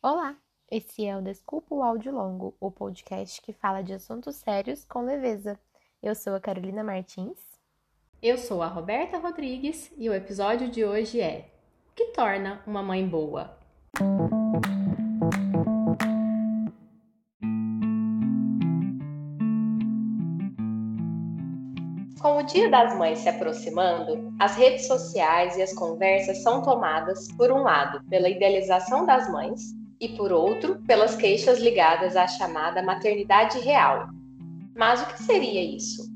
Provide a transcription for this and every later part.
Olá, esse é o Desculpa o Áudio Longo, o podcast que fala de assuntos sérios com leveza. Eu sou a Carolina Martins. Eu sou a Roberta Rodrigues e o episódio de hoje é O que torna uma mãe boa? Com o Dia das Mães se aproximando, as redes sociais e as conversas são tomadas, por um lado, pela idealização das mães e, por outro, pelas queixas ligadas à chamada maternidade real. Mas o que seria isso?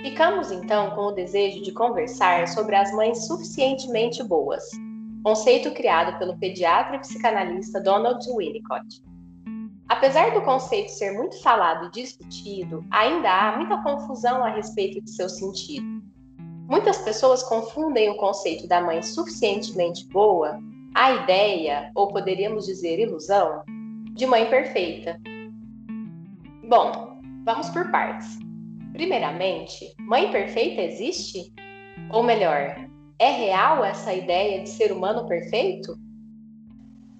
Ficamos então com o desejo de conversar sobre as mães suficientemente boas, conceito criado pelo pediatra e psicanalista Donald Winnicott. Apesar do conceito ser muito falado e discutido, ainda há muita confusão a respeito de seu sentido. Muitas pessoas confundem o conceito da mãe suficientemente boa a ideia, ou poderíamos dizer ilusão, de mãe perfeita. Bom, vamos por partes. Primeiramente, mãe perfeita existe? Ou melhor, é real essa ideia de ser humano perfeito?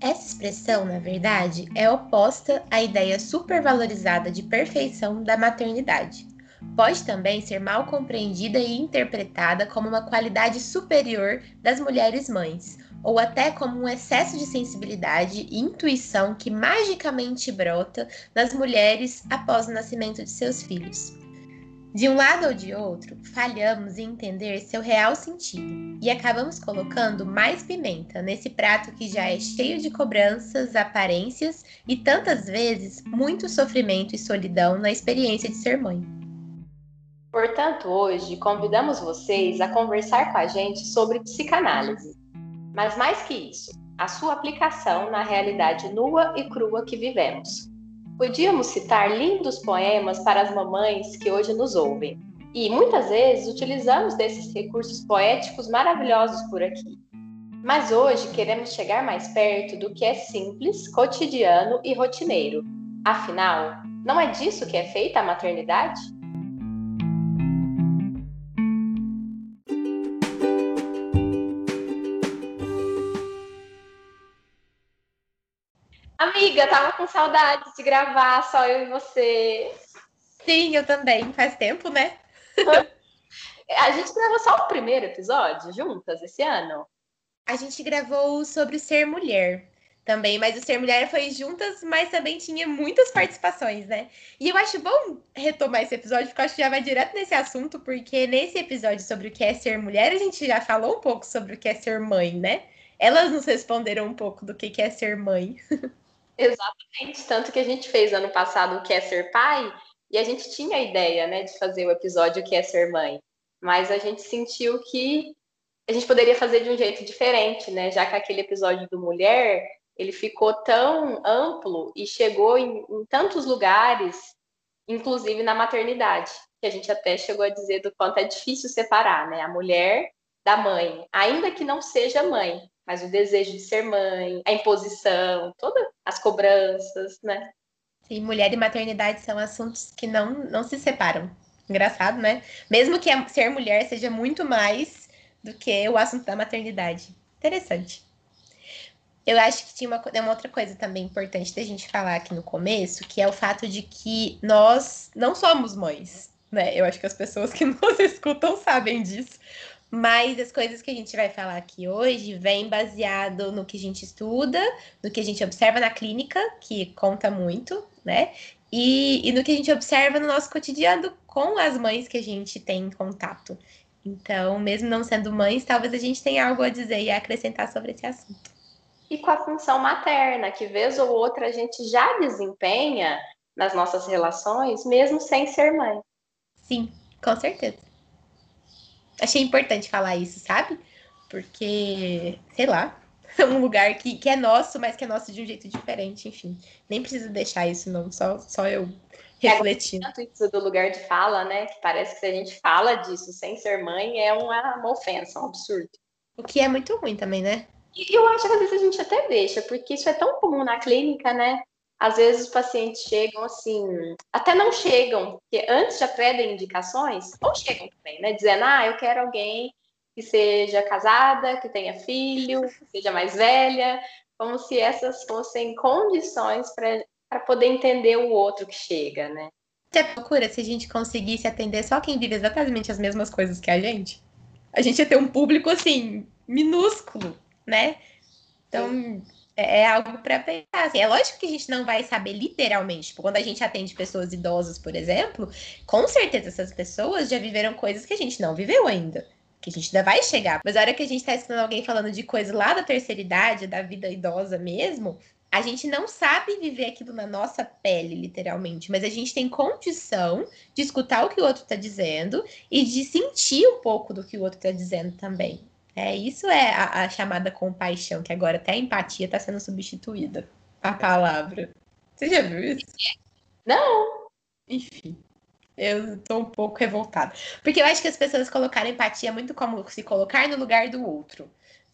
Essa expressão, na verdade, é oposta à ideia supervalorizada de perfeição da maternidade. Pode também ser mal compreendida e interpretada como uma qualidade superior das mulheres mães, ou até como um excesso de sensibilidade e intuição que magicamente brota nas mulheres após o nascimento de seus filhos. De um lado ou de outro, falhamos em entender seu real sentido e acabamos colocando mais pimenta nesse prato que já é cheio de cobranças, aparências e tantas vezes muito sofrimento e solidão na experiência de ser mãe. Portanto, hoje convidamos vocês a conversar com a gente sobre psicanálise mas mais que isso, a sua aplicação na realidade nua e crua que vivemos. Podíamos citar lindos poemas para as mamães que hoje nos ouvem, e muitas vezes utilizamos desses recursos poéticos maravilhosos por aqui. Mas hoje queremos chegar mais perto do que é simples, cotidiano e rotineiro. Afinal, não é disso que é feita a maternidade? Amiga, tava com saudade de gravar só eu e você. Sim, eu também. Faz tempo, né? A gente gravou só o primeiro episódio juntas esse ano? A gente gravou sobre ser mulher também, mas o ser mulher foi juntas, mas também tinha muitas participações, né? E eu acho bom retomar esse episódio, porque eu acho que já vai direto nesse assunto, porque nesse episódio sobre o que é ser mulher, a gente já falou um pouco sobre o que é ser mãe, né? Elas nos responderam um pouco do que é ser mãe. Exatamente, tanto que a gente fez ano passado o que é ser pai, e a gente tinha a ideia, né, de fazer o episódio o que é ser mãe, mas a gente sentiu que a gente poderia fazer de um jeito diferente, né, já que aquele episódio do mulher, ele ficou tão amplo e chegou em, em tantos lugares, inclusive na maternidade, que a gente até chegou a dizer do quanto é difícil separar, né, a mulher da mãe, ainda que não seja mãe, mas o desejo de ser mãe, a imposição, todas as cobranças, né? Sim, mulher e maternidade são assuntos que não, não se separam. Engraçado, né? Mesmo que ser mulher seja muito mais do que o assunto da maternidade. Interessante. Eu acho que tinha uma, uma outra coisa também importante da gente falar aqui no começo, que é o fato de que nós não somos mães, né? Eu acho que as pessoas que nos escutam sabem disso. Mas as coisas que a gente vai falar aqui hoje vêm baseado no que a gente estuda, no que a gente observa na clínica, que conta muito, né? E, e no que a gente observa no nosso cotidiano com as mães que a gente tem em contato. Então, mesmo não sendo mães, talvez a gente tenha algo a dizer e a acrescentar sobre esse assunto. E com a função materna, que vez ou outra a gente já desempenha nas nossas relações, mesmo sem ser mãe. Sim, com certeza achei importante falar isso, sabe? Porque, sei lá, é um lugar que, que é nosso, mas que é nosso de um jeito diferente, enfim. Nem preciso deixar isso, não, só, só eu refletindo. É tanto isso do lugar de fala, né? Que parece que se a gente fala disso sem ser mãe é uma, uma ofensa, um absurdo. O que é muito ruim também, né? E eu acho que às vezes a gente até deixa, porque isso é tão comum na clínica, né? Às vezes os pacientes chegam assim, até não chegam, porque antes já pedem indicações, ou chegam também, né? Dizendo, ah, eu quero alguém que seja casada, que tenha filho, que seja mais velha, como se essas fossem condições para poder entender o outro que chega, né? Você procura se a gente conseguisse atender só quem vive exatamente as mesmas coisas que a gente? A gente ia ter um público, assim, minúsculo, né? Então, é, é algo para pensar. Assim, é lógico que a gente não vai saber literalmente. Tipo, quando a gente atende pessoas idosas, por exemplo, com certeza essas pessoas já viveram coisas que a gente não viveu ainda que a gente ainda vai chegar. Mas a hora que a gente tá escutando alguém falando de coisa lá da terceira idade, da vida idosa mesmo, a gente não sabe viver aquilo na nossa pele, literalmente, mas a gente tem condição de escutar o que o outro está dizendo e de sentir um pouco do que o outro está dizendo também. É, isso é a, a, chamada compaixão, que agora até a empatia está sendo substituída. A palavra. Você já viu isso? Não. Enfim, eu tô um pouco revoltada. Porque eu acho que as pessoas colocaram empatia muito como se colocar no lugar do outro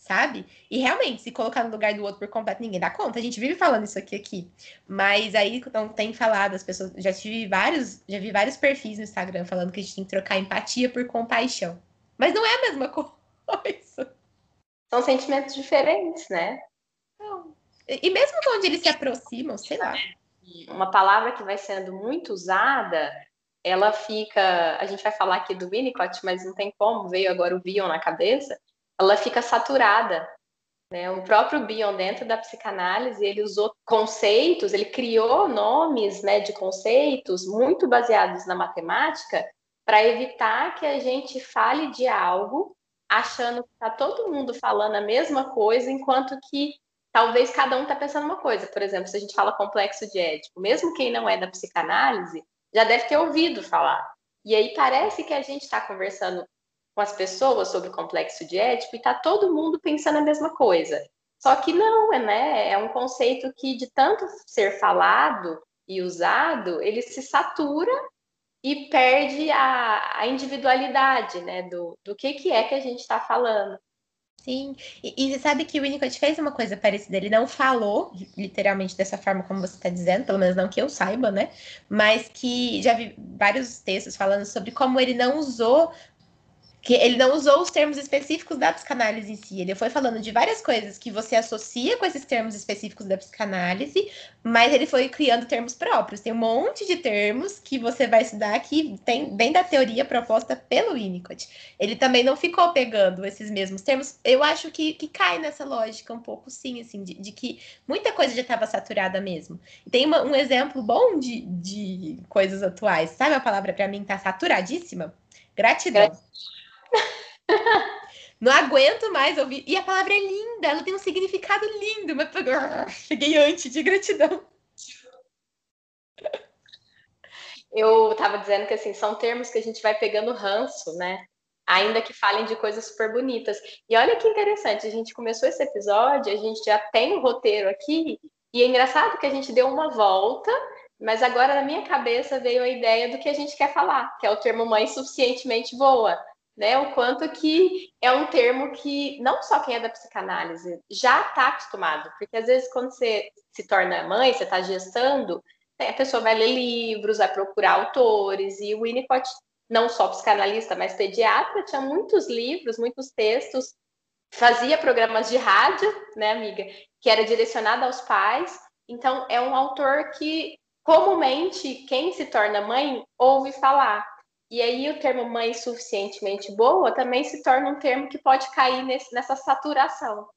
sabe? E realmente, se colocar no lugar do outro por completo, ninguém dá conta. A gente vive falando isso aqui aqui. Mas aí não tem falado, as pessoas. Já tive vários, já vi vários perfis no Instagram falando que a gente tem que trocar empatia por compaixão. Mas não é a mesma coisa. São sentimentos diferentes, né? Não. E mesmo onde eles se aproximam, sei lá. Uma palavra que vai sendo muito usada, ela fica. A gente vai falar aqui do Winnicott, mas não tem como, veio agora o Bion na cabeça ela fica saturada. Né? O próprio Bion, dentro da psicanálise, ele usou conceitos, ele criou nomes né, de conceitos muito baseados na matemática para evitar que a gente fale de algo achando que está todo mundo falando a mesma coisa, enquanto que talvez cada um está pensando uma coisa. Por exemplo, se a gente fala complexo de ético, mesmo quem não é da psicanálise já deve ter ouvido falar. E aí parece que a gente está conversando com as pessoas sobre complexo de Édipo e está todo mundo pensando a mesma coisa. Só que não, é, né? É um conceito que, de tanto ser falado e usado, ele se satura e perde a, a individualidade, né? Do, do que, que é que a gente está falando. Sim, e, e, você sabe que o Winnicott fez uma coisa parecida. Ele não falou literalmente dessa forma como você está dizendo, pelo menos não que eu saiba, né? Mas que já vi vários textos falando sobre como ele não usou que ele não usou os termos específicos da psicanálise em si. Ele foi falando de várias coisas que você associa com esses termos específicos da psicanálise, mas ele foi criando termos próprios. Tem um monte de termos que você vai estudar que tem bem da teoria proposta pelo Winnicott. Ele também não ficou pegando esses mesmos termos. Eu acho que, que cai nessa lógica um pouco, sim, assim, de, de que muita coisa já estava saturada mesmo. tem uma, um exemplo bom de, de coisas atuais. Sabe a palavra para mim tá saturadíssima? Gratidão. Gratidão. Não aguento mais ouvir. E a palavra é linda, ela tem um significado lindo. Mas cheguei antes de gratidão. Eu estava dizendo que assim, são termos que a gente vai pegando ranço, né? Ainda que falem de coisas super bonitas. E olha que interessante, a gente começou esse episódio, a gente já tem o um roteiro aqui, e é engraçado que a gente deu uma volta, mas agora na minha cabeça veio a ideia do que a gente quer falar, que é o termo mãe suficientemente boa né? O quanto que é um termo que não só quem é da psicanálise já está acostumado, porque às vezes quando você se torna mãe, você está gestando, né, a pessoa vai ler livros, vai procurar autores, e o Winnicott, não só psicanalista, mas pediatra, tinha muitos livros, muitos textos, fazia programas de rádio, né, amiga, que era direcionado aos pais. Então, é um autor que comumente quem se torna mãe ouve falar. E aí o termo mãe suficientemente boa também se torna um termo que pode cair nesse, nessa saturação.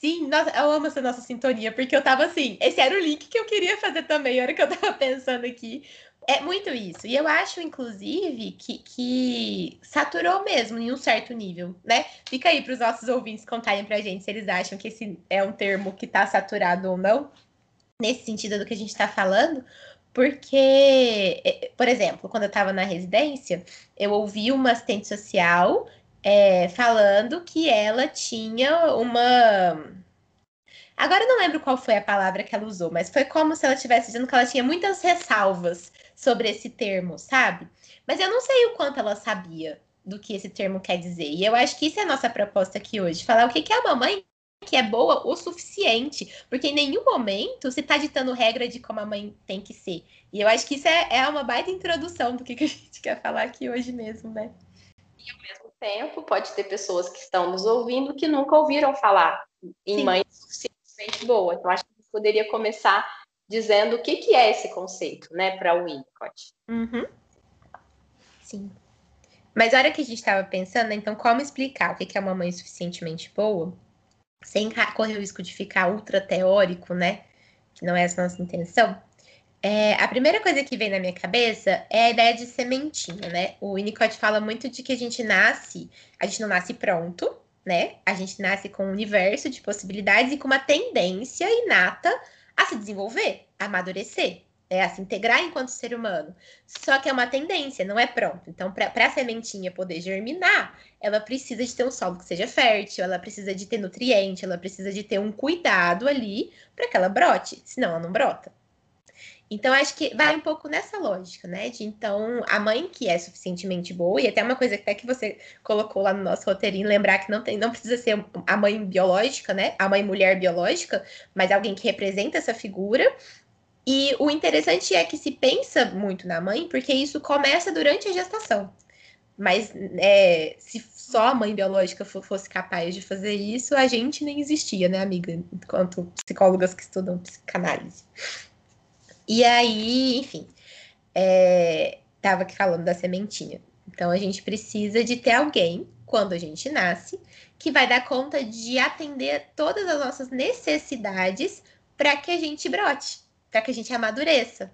Sim, nossa, eu amo essa nossa sintonia, porque eu tava assim, esse era o link que eu queria fazer também, a hora que eu tava pensando aqui. É muito isso. E eu acho, inclusive, que, que saturou mesmo em um certo nível, né? Fica aí para os nossos ouvintes contarem pra gente se eles acham que esse é um termo que tá saturado ou não, nesse sentido do que a gente tá falando. Porque, é, por exemplo, quando eu estava na residência, eu ouvi uma assistente social é, falando que ela tinha uma. Agora eu não lembro qual foi a palavra que ela usou, mas foi como se ela estivesse dizendo que ela tinha muitas ressalvas sobre esse termo, sabe? Mas eu não sei o quanto ela sabia do que esse termo quer dizer. E eu acho que isso é a nossa proposta aqui hoje: falar o que é uma mãe que é boa o suficiente, porque em nenhum momento se está ditando regra de como a mãe tem que ser. E eu acho que isso é, é uma baita introdução do que, que a gente quer falar aqui hoje mesmo, né? E ao mesmo tempo, pode ter pessoas que estão nos ouvindo que nunca ouviram falar em Sim. mãe suficiente suficientemente boa. Então, acho que a gente poderia começar dizendo o que, que é esse conceito, né, para o Winnicott. Uhum. Sim. Mas a hora que a gente estava pensando, né, então, como explicar o que é uma mãe suficientemente boa, sem correr o risco de ficar ultra teórico, né? Que não é essa a nossa intenção. É, a primeira coisa que vem na minha cabeça é a ideia de sementinha, né? O Winnicott fala muito de que a gente nasce, a gente não nasce pronto, né? A gente nasce com um universo de possibilidades e com uma tendência inata a se desenvolver, a amadurecer, é, a se integrar enquanto ser humano. Só que é uma tendência, não é pronto. Então, para a sementinha poder germinar, ela precisa de ter um solo que seja fértil, ela precisa de ter nutriente, ela precisa de ter um cuidado ali para que ela brote, senão ela não brota. Então, acho que vai um pouco nessa lógica, né? De então, a mãe que é suficientemente boa, e até uma coisa até que você colocou lá no nosso roteirinho, lembrar que não tem, não precisa ser a mãe biológica, né? A mãe mulher biológica, mas alguém que representa essa figura. E o interessante é que se pensa muito na mãe, porque isso começa durante a gestação. Mas é, se só a mãe biológica fosse capaz de fazer isso, a gente nem existia, né, amiga? Enquanto psicólogas que estudam psicanálise. E aí, enfim, é, tava aqui falando da sementinha. Então a gente precisa de ter alguém, quando a gente nasce, que vai dar conta de atender todas as nossas necessidades para que a gente brote, para que a gente amadureça.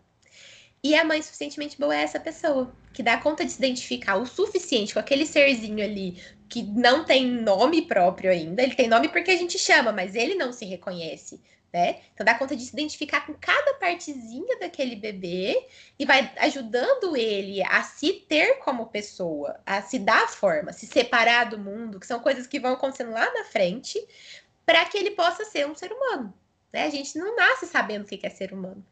E a mãe suficientemente boa é essa pessoa, que dá conta de se identificar o suficiente com aquele serzinho ali que não tem nome próprio ainda. Ele tem nome porque a gente chama, mas ele não se reconhece né? Então dá conta de se identificar com cada partezinha daquele bebê e vai ajudando ele a se ter como pessoa, a se dar forma, se separar do mundo, que são coisas que vão acontecendo lá na frente, para que ele possa ser um ser humano. Né? A gente não nasce sabendo o que é ser humano.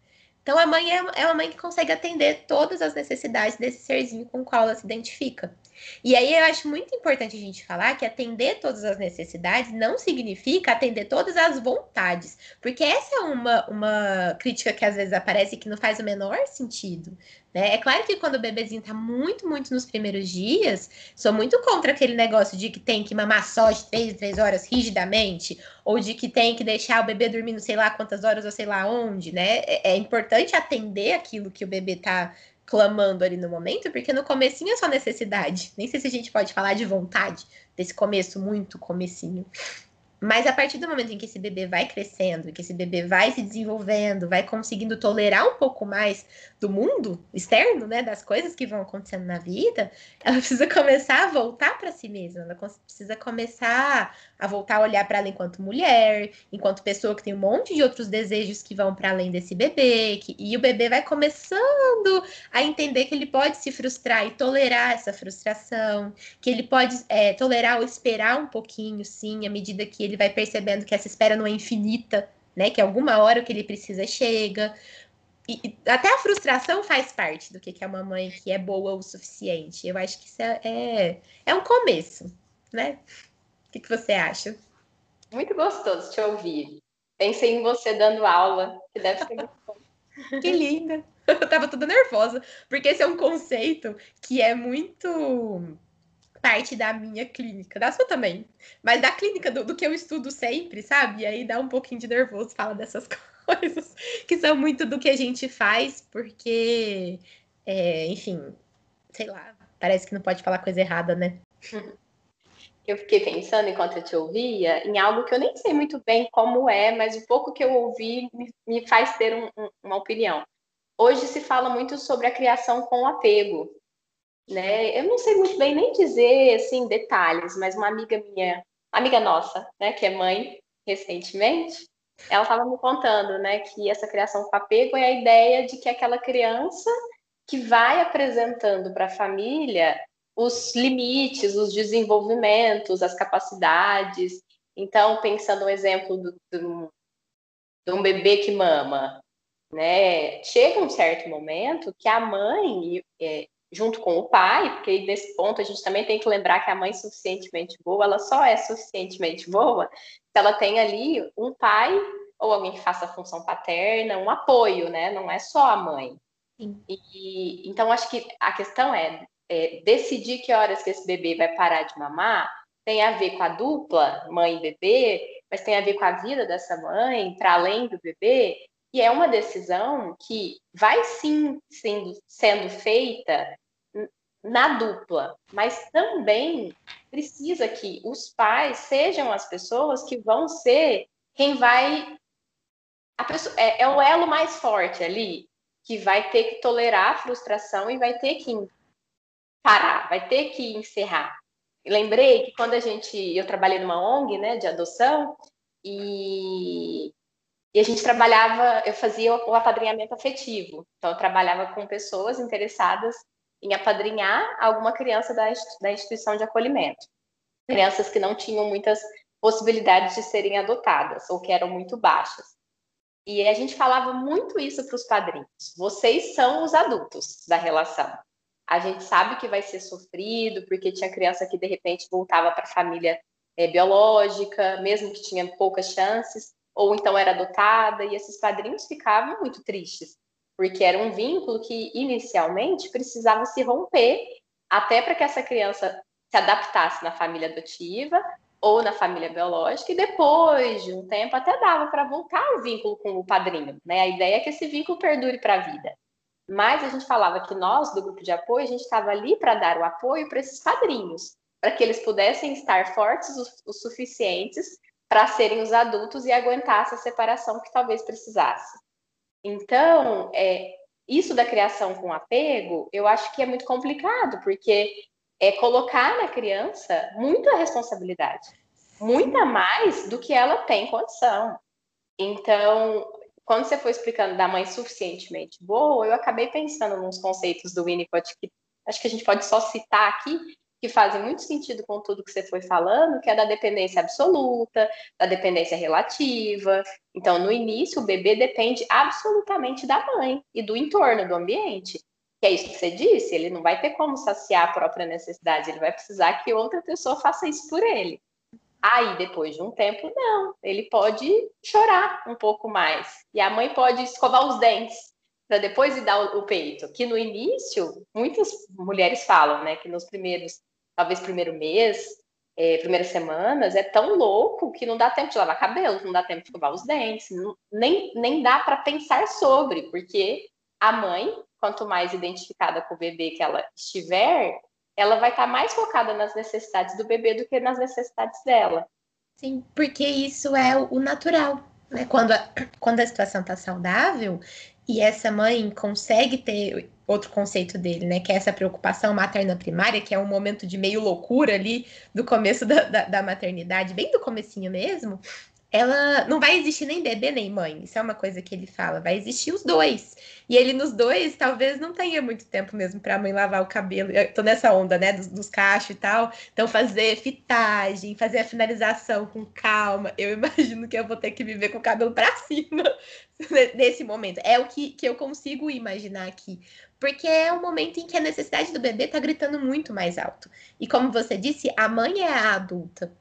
Então a mãe é, é uma mãe que consegue atender todas as necessidades desse serzinho com o qual ela se identifica. E aí eu acho muito importante a gente falar que atender todas as necessidades não significa atender todas as vontades, porque essa é uma, uma crítica que às vezes aparece que não faz o menor sentido. Né? É claro que quando o bebezinho tá muito, muito nos primeiros dias, sou muito contra aquele negócio de que tem que mamar só de três, três horas rigidamente, ou de que tem que deixar o bebê dormindo sei lá quantas horas ou sei lá onde, né? É, é importante atender aquilo que o bebê tá clamando ali no momento, porque no comecinho é só necessidade. Nem sei se a gente pode falar de vontade desse começo muito comecinho. Mas a partir do momento em que esse bebê vai crescendo, que esse bebê vai se desenvolvendo, vai conseguindo tolerar um pouco mais do mundo externo, né, das coisas que vão acontecendo na vida, ela precisa começar a voltar para si mesma, ela precisa começar a voltar a olhar para ela enquanto mulher, enquanto pessoa que tem um monte de outros desejos que vão para além desse bebê, que, e o bebê vai começando a entender que ele pode se frustrar e tolerar essa frustração, que ele pode é, tolerar ou esperar um pouquinho, sim, à medida que ele vai percebendo que essa espera não é infinita, né? Que alguma hora o que ele precisa chega. E, até a frustração faz parte do que é uma mãe que é boa o suficiente. Eu acho que isso é, é, é um começo, né? O que, que você acha? Muito gostoso te ouvir. Pensei em você dando aula, que deve ser muito bom. que linda! Eu tava toda nervosa, porque esse é um conceito que é muito parte da minha clínica, da sua também, mas da clínica, do, do que eu estudo sempre, sabe? E aí dá um pouquinho de nervoso falar dessas coisas, que são muito do que a gente faz, porque, é, enfim, sei lá, parece que não pode falar coisa errada, né? Eu fiquei pensando enquanto eu te ouvia em algo que eu nem sei muito bem como é, mas o pouco que eu ouvi me, me faz ter um, um, uma opinião. Hoje se fala muito sobre a criação com apego, né? Eu não sei muito bem nem dizer assim detalhes, mas uma amiga minha, amiga nossa, né, que é mãe recentemente, ela estava me contando, né, que essa criação com apego é a ideia de que aquela criança que vai apresentando para a família os limites, os desenvolvimentos, as capacidades. Então, pensando no exemplo do, do, de um bebê que mama, né? Chega um certo momento que a mãe é, junto com o pai, porque nesse ponto a gente também tem que lembrar que a mãe suficientemente boa, ela só é suficientemente boa se ela tem ali um pai ou alguém que faça a função paterna, um apoio, né? Não é só a mãe. E, então acho que a questão é, é decidir que horas que esse bebê vai parar de mamar tem a ver com a dupla mãe e bebê, mas tem a ver com a vida dessa mãe, para além do bebê, e é uma decisão que vai sim sendo, sendo feita na dupla, mas também precisa que os pais sejam as pessoas que vão ser quem vai. Pessoa, é, é, o elo mais forte ali, que vai ter que tolerar a frustração e vai ter que parar, vai ter que encerrar. lembrei que quando a gente. Eu trabalhei numa ONG né, de adoção e e a gente trabalhava, eu fazia o apadrinhamento afetivo. Então, eu trabalhava com pessoas interessadas em apadrinhar alguma criança da, da instituição de acolhimento. Crianças que não tinham muitas possibilidades de serem adotadas ou que eram muito baixas. E a gente falava muito isso para os padrinhos. Vocês são os adultos da relação. A gente sabe que vai ser sofrido, porque tinha criança que de repente voltava para a família é, biológica, mesmo que tinha poucas chances, ou então era adotada, e esses padrinhos ficavam muito tristes, porque era um vínculo que inicialmente precisava se romper até para que essa criança se adaptasse na família adotiva ou na família biológica, e depois de um tempo até dava para voltar o vínculo com o padrinho. Né? A ideia é que esse vínculo perdure para a vida. Mas a gente falava que nós, do grupo de apoio, a gente estava ali para dar o apoio para esses padrinhos, para que eles pudessem estar fortes o, o suficientes para serem os adultos e aguentar essa separação que talvez precisasse. Então, é, isso da criação com apego, eu acho que é muito complicado, porque é colocar na criança muita responsabilidade, muita mais do que ela tem condição. Então, quando você foi explicando da mãe suficientemente boa, eu acabei pensando nos conceitos do Winnicott que acho que a gente pode só citar aqui, que fazem muito sentido com tudo que você foi falando, que é da dependência absoluta, da dependência relativa. Então, no início, o bebê depende absolutamente da mãe e do entorno, do ambiente. Que é isso que você disse, ele não vai ter como saciar a própria necessidade, ele vai precisar que outra pessoa faça isso por ele. Aí, depois de um tempo, não, ele pode chorar um pouco mais. E a mãe pode escovar os dentes para depois ir dar o peito. Que no início, muitas mulheres falam, né, que nos primeiros talvez primeiro mês, é, primeiras semanas, é tão louco que não dá tempo de lavar cabelo, não dá tempo de escovar os dentes, não, nem, nem dá para pensar sobre, porque a mãe, quanto mais identificada com o bebê que ela estiver, ela vai estar tá mais focada nas necessidades do bebê do que nas necessidades dela. Sim, porque isso é o natural. Né? Quando, a, quando a situação está saudável e essa mãe consegue ter outro conceito dele, né? Que é essa preocupação materna primária, que é um momento de meio loucura ali do começo da, da, da maternidade, bem do comecinho mesmo ela não vai existir nem bebê nem mãe. Isso é uma coisa que ele fala. Vai existir os dois. E ele nos dois talvez não tenha muito tempo mesmo para a mãe lavar o cabelo. Eu tô nessa onda, né, dos, dos cachos e tal. Então fazer fitagem, fazer a finalização com calma. Eu imagino que eu vou ter que viver com o cabelo para cima nesse momento. É o que, que eu consigo imaginar aqui. Porque é um momento em que a necessidade do bebê tá gritando muito mais alto. E como você disse, a mãe é a adulta.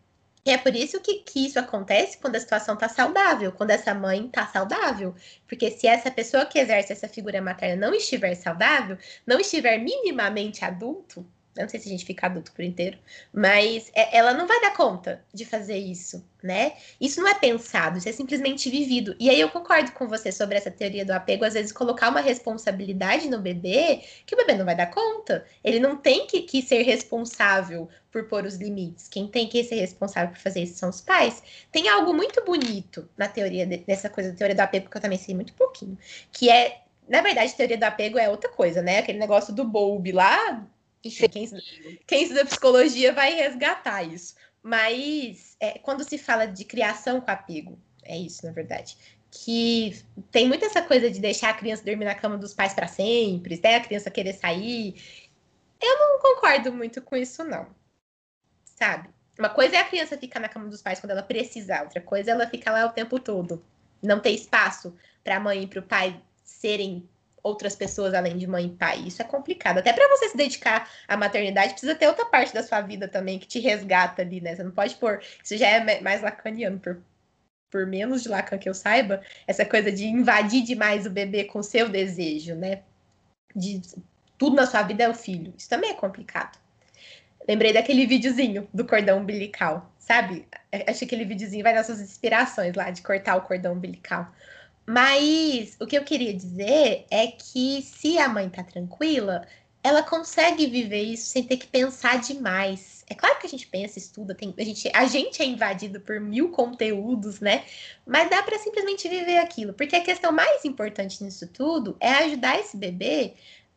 E é por isso que, que isso acontece quando a situação está saudável, quando essa mãe está saudável. Porque se essa pessoa que exerce essa figura materna não estiver saudável, não estiver minimamente adulto, não sei se a gente fica adulto por inteiro, mas é, ela não vai dar conta de fazer isso, né? Isso não é pensado, isso é simplesmente vivido. E aí eu concordo com você sobre essa teoria do apego, às vezes colocar uma responsabilidade no bebê que o bebê não vai dar conta. Ele não tem que, que ser responsável por pôr os limites. Quem tem que ser responsável por fazer isso são os pais. Tem algo muito bonito na teoria dessa coisa da teoria do apego, que eu também sei muito pouquinho, que é na verdade, teoria do apego é outra coisa, né? Aquele negócio do Bowlby lá, quem quem estuda psicologia vai resgatar isso. Mas é, quando se fala de criação com apego, é isso, na verdade. Que tem muito essa coisa de deixar a criança dormir na cama dos pais para sempre, até a criança querer sair. Eu não concordo muito com isso, não. Sabe? Uma coisa é a criança ficar na cama dos pais quando ela precisar, outra coisa é ela ficar lá o tempo todo. Não ter espaço para a mãe e para o pai serem outras pessoas além de mãe e pai. Isso é complicado. Até para você se dedicar à maternidade, precisa ter outra parte da sua vida também que te resgata ali, né? Você não pode pôr. Isso já é mais lacaniano, por, por menos de Lacan que eu saiba, essa coisa de invadir demais o bebê com seu desejo, né? De tudo na sua vida é o filho. Isso também é complicado. Lembrei daquele videozinho do cordão umbilical, sabe? Acho que aquele videozinho vai dar suas inspirações lá de cortar o cordão umbilical. Mas o que eu queria dizer é que se a mãe tá tranquila, ela consegue viver isso sem ter que pensar demais. É claro que a gente pensa, estuda, tem, a, gente, a gente é invadido por mil conteúdos, né? Mas dá para simplesmente viver aquilo. Porque a questão mais importante nisso tudo é ajudar esse bebê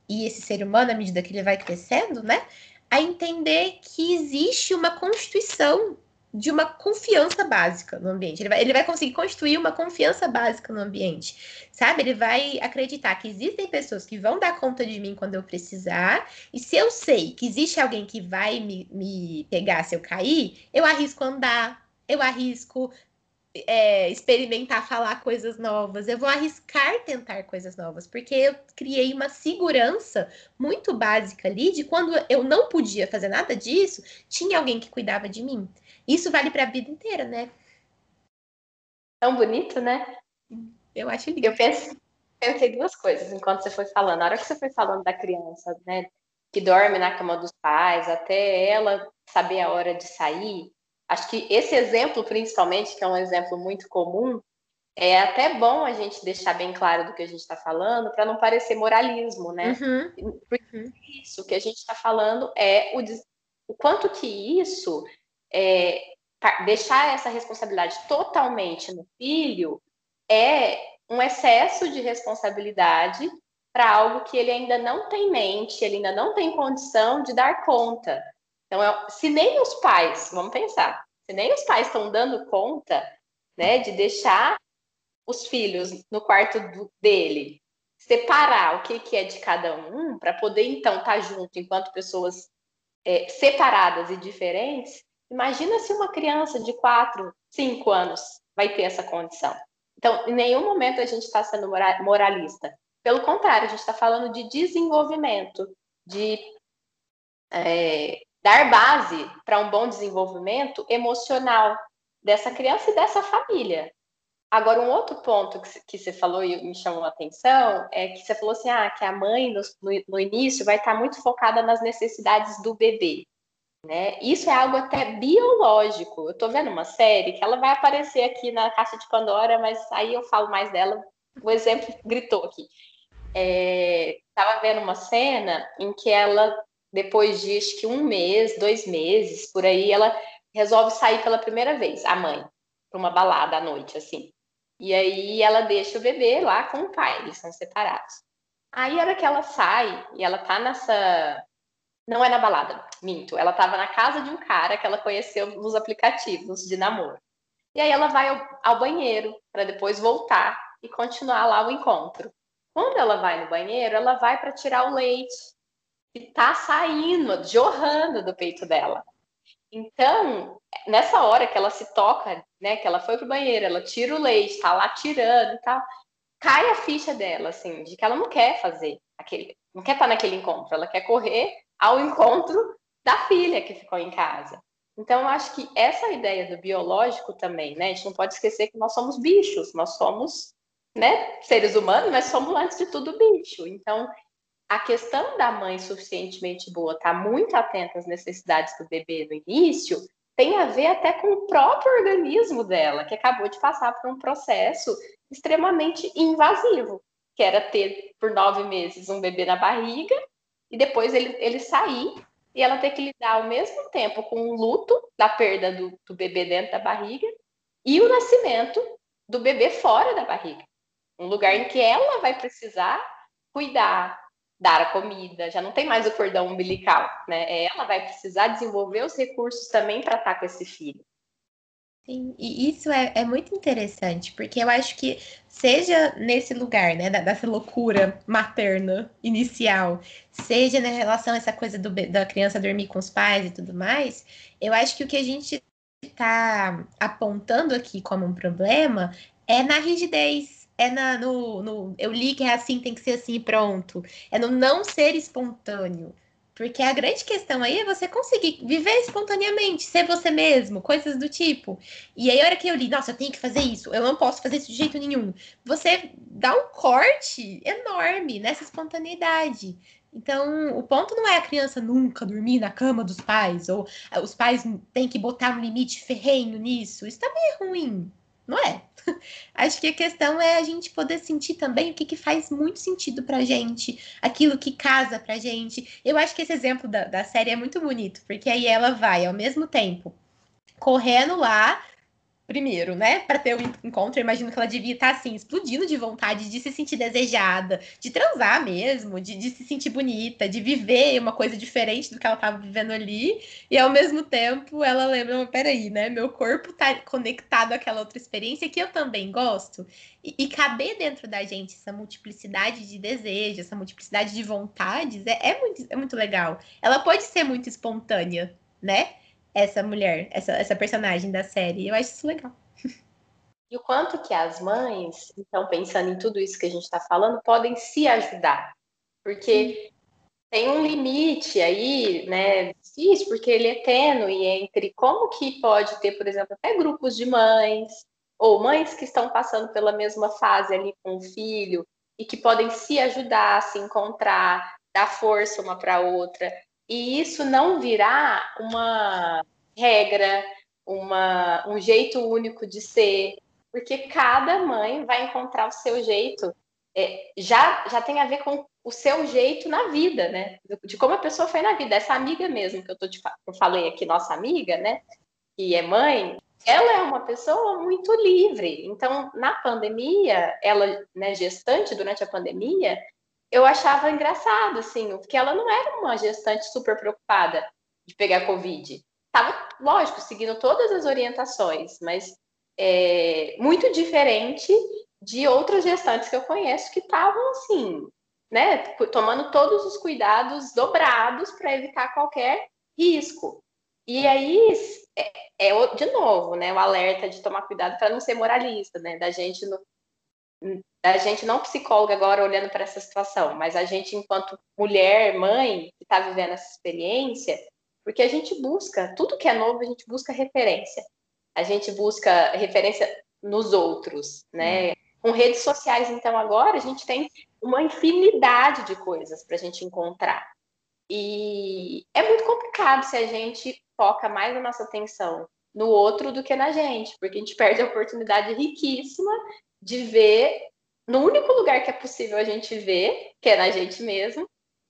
e esse ser humano, à medida que ele vai crescendo, né? A entender que existe uma constituição de uma confiança básica no ambiente. Ele vai, ele vai conseguir construir uma confiança básica no ambiente, sabe? Ele vai acreditar que existem pessoas que vão dar conta de mim quando eu precisar, e se eu sei que existe alguém que vai me, me pegar se eu cair, eu arrisco andar, eu arrisco é, experimentar falar coisas novas, eu vou arriscar tentar coisas novas, porque eu criei uma segurança muito básica ali de quando eu não podia fazer nada disso, tinha alguém que cuidava de mim. Isso vale para a vida inteira, né? Tão bonito, né? Eu acho lindo. Eu penso, pensei duas coisas enquanto você foi falando. Na hora que você foi falando da criança, né, que dorme na cama dos pais, até ela saber a hora de sair, acho que esse exemplo, principalmente, que é um exemplo muito comum, é até bom a gente deixar bem claro do que a gente está falando, para não parecer moralismo, né? Uhum. Porque uhum. isso que a gente está falando é o, o quanto que isso é, deixar essa responsabilidade totalmente no filho é um excesso de responsabilidade para algo que ele ainda não tem mente, ele ainda não tem condição de dar conta. Então, é, se nem os pais, vamos pensar, se nem os pais estão dando conta, né, de deixar os filhos no quarto do, dele, separar o que, que é de cada um, para poder então estar tá junto enquanto pessoas é, separadas e diferentes, Imagina se uma criança de 4, 5 anos vai ter essa condição. Então, em nenhum momento a gente está sendo moralista. Pelo contrário, a gente está falando de desenvolvimento, de é, dar base para um bom desenvolvimento emocional dessa criança e dessa família. Agora, um outro ponto que, você falou e me chamou a atenção é que você falou assim, ah, que a mãe no, no, no início vai estar tá muito focada nas necessidades do bebê. Né? Isso é algo até biológico. Eu estou vendo uma série que ela vai aparecer aqui na caixa de Pandora, mas aí eu falo mais dela. O exemplo gritou aqui. É, vendo uma cena em que ela, depois de acho que um mês, dois meses, por aí, ela resolve sair pela primeira vez, a mãe, para uma balada à noite, assim. E aí ela deixa o bebê lá com o pai, eles são separados. Aí, a hora que ela sai e ela tá nessa não é na balada, minto. Ela estava na casa de um cara que ela conheceu nos aplicativos de namoro. E aí ela vai ao, ao banheiro para depois voltar e continuar lá o encontro. Quando ela vai no banheiro, ela vai para tirar o leite que está saindo, jorrando do peito dela. Então, nessa hora que ela se toca, né, que ela foi pro banheiro, ela tira o leite, está lá tirando e tal, cai a ficha dela, assim, de que ela não quer fazer aquele, não quer estar naquele encontro, ela quer correr ao encontro da filha que ficou em casa. Então, eu acho que essa ideia do biológico também, né? A gente não pode esquecer que nós somos bichos, nós somos, né, seres humanos, mas somos antes de tudo bicho. Então, a questão da mãe suficientemente boa estar tá muito atenta às necessidades do bebê no início tem a ver até com o próprio organismo dela, que acabou de passar por um processo extremamente invasivo, que era ter por nove meses um bebê na barriga e depois ele, ele sair e ela ter que lidar ao mesmo tempo com o luto da perda do, do bebê dentro da barriga e o nascimento do bebê fora da barriga. Um lugar em que ela vai precisar cuidar, dar a comida, já não tem mais o cordão umbilical, né? Ela vai precisar desenvolver os recursos também para estar com esse filho. Sim, e isso é, é muito interessante, porque eu acho que seja nesse lugar, né, dessa loucura materna inicial, seja na relação essa coisa do, da criança dormir com os pais e tudo mais, eu acho que o que a gente está apontando aqui como um problema é na rigidez, é na, no, no eu li que é assim, tem que ser assim, pronto, é no não ser espontâneo. Porque a grande questão aí é você conseguir viver espontaneamente, ser você mesmo, coisas do tipo. E aí, a hora que eu li, nossa, eu tenho que fazer isso, eu não posso fazer isso de jeito nenhum. Você dá um corte enorme nessa espontaneidade. Então, o ponto não é a criança nunca dormir na cama dos pais, ou ah, os pais têm que botar um limite ferrenho nisso. Isso também é ruim, não é? Acho que a questão é a gente poder sentir também o que, que faz muito sentido pra gente, aquilo que casa pra gente. Eu acho que esse exemplo da, da série é muito bonito, porque aí ela vai, ao mesmo tempo, correndo lá primeiro, né? Para ter o encontro, eu imagino que ela devia estar tá, assim, explodindo de vontade de se sentir desejada, de transar mesmo, de, de, se sentir bonita, de viver uma coisa diferente do que ela estava vivendo ali. E ao mesmo tempo, ela lembra: peraí, né? Meu corpo tá conectado àquela outra experiência que eu também gosto. E, e caber dentro da gente essa multiplicidade de desejos, essa multiplicidade de vontades é, é, muito, é muito legal. Ela pode ser muito espontânea, né? Essa mulher, essa, essa personagem da série. Eu acho isso legal. E o quanto que as mães, então, pensando em tudo isso que a gente está falando, podem se ajudar. Porque tem um limite aí, né? Difícil, porque ele é tênue entre como que pode ter, por exemplo, até grupos de mães, ou mães que estão passando pela mesma fase ali com o filho, e que podem se ajudar, se encontrar, dar força uma para outra e isso não virar uma regra, uma, um jeito único de ser, porque cada mãe vai encontrar o seu jeito. É, já, já tem a ver com o seu jeito na vida, né? De como a pessoa foi na vida. Essa amiga mesmo que eu, tô te, eu falei aqui, nossa amiga, né? Que é mãe, ela é uma pessoa muito livre. Então, na pandemia, ela, né, gestante durante a pandemia, eu achava engraçado, assim, porque ela não era uma gestante super preocupada de pegar Covid. Tava, lógico, seguindo todas as orientações, mas é, muito diferente de outras gestantes que eu conheço que estavam assim, né, tomando todos os cuidados dobrados para evitar qualquer risco. E aí, é, é, de novo, né, o alerta de tomar cuidado para não ser moralista, né, da gente no, a gente não psicóloga agora olhando para essa situação, mas a gente enquanto mulher, mãe, que está vivendo essa experiência, porque a gente busca, tudo que é novo, a gente busca referência. A gente busca referência nos outros, né? Hum. Com redes sociais, então, agora a gente tem uma infinidade de coisas para a gente encontrar. E é muito complicado se a gente foca mais a nossa atenção no outro do que na gente, porque a gente perde a oportunidade riquíssima de ver no único lugar que é possível a gente ver, que é na gente mesmo,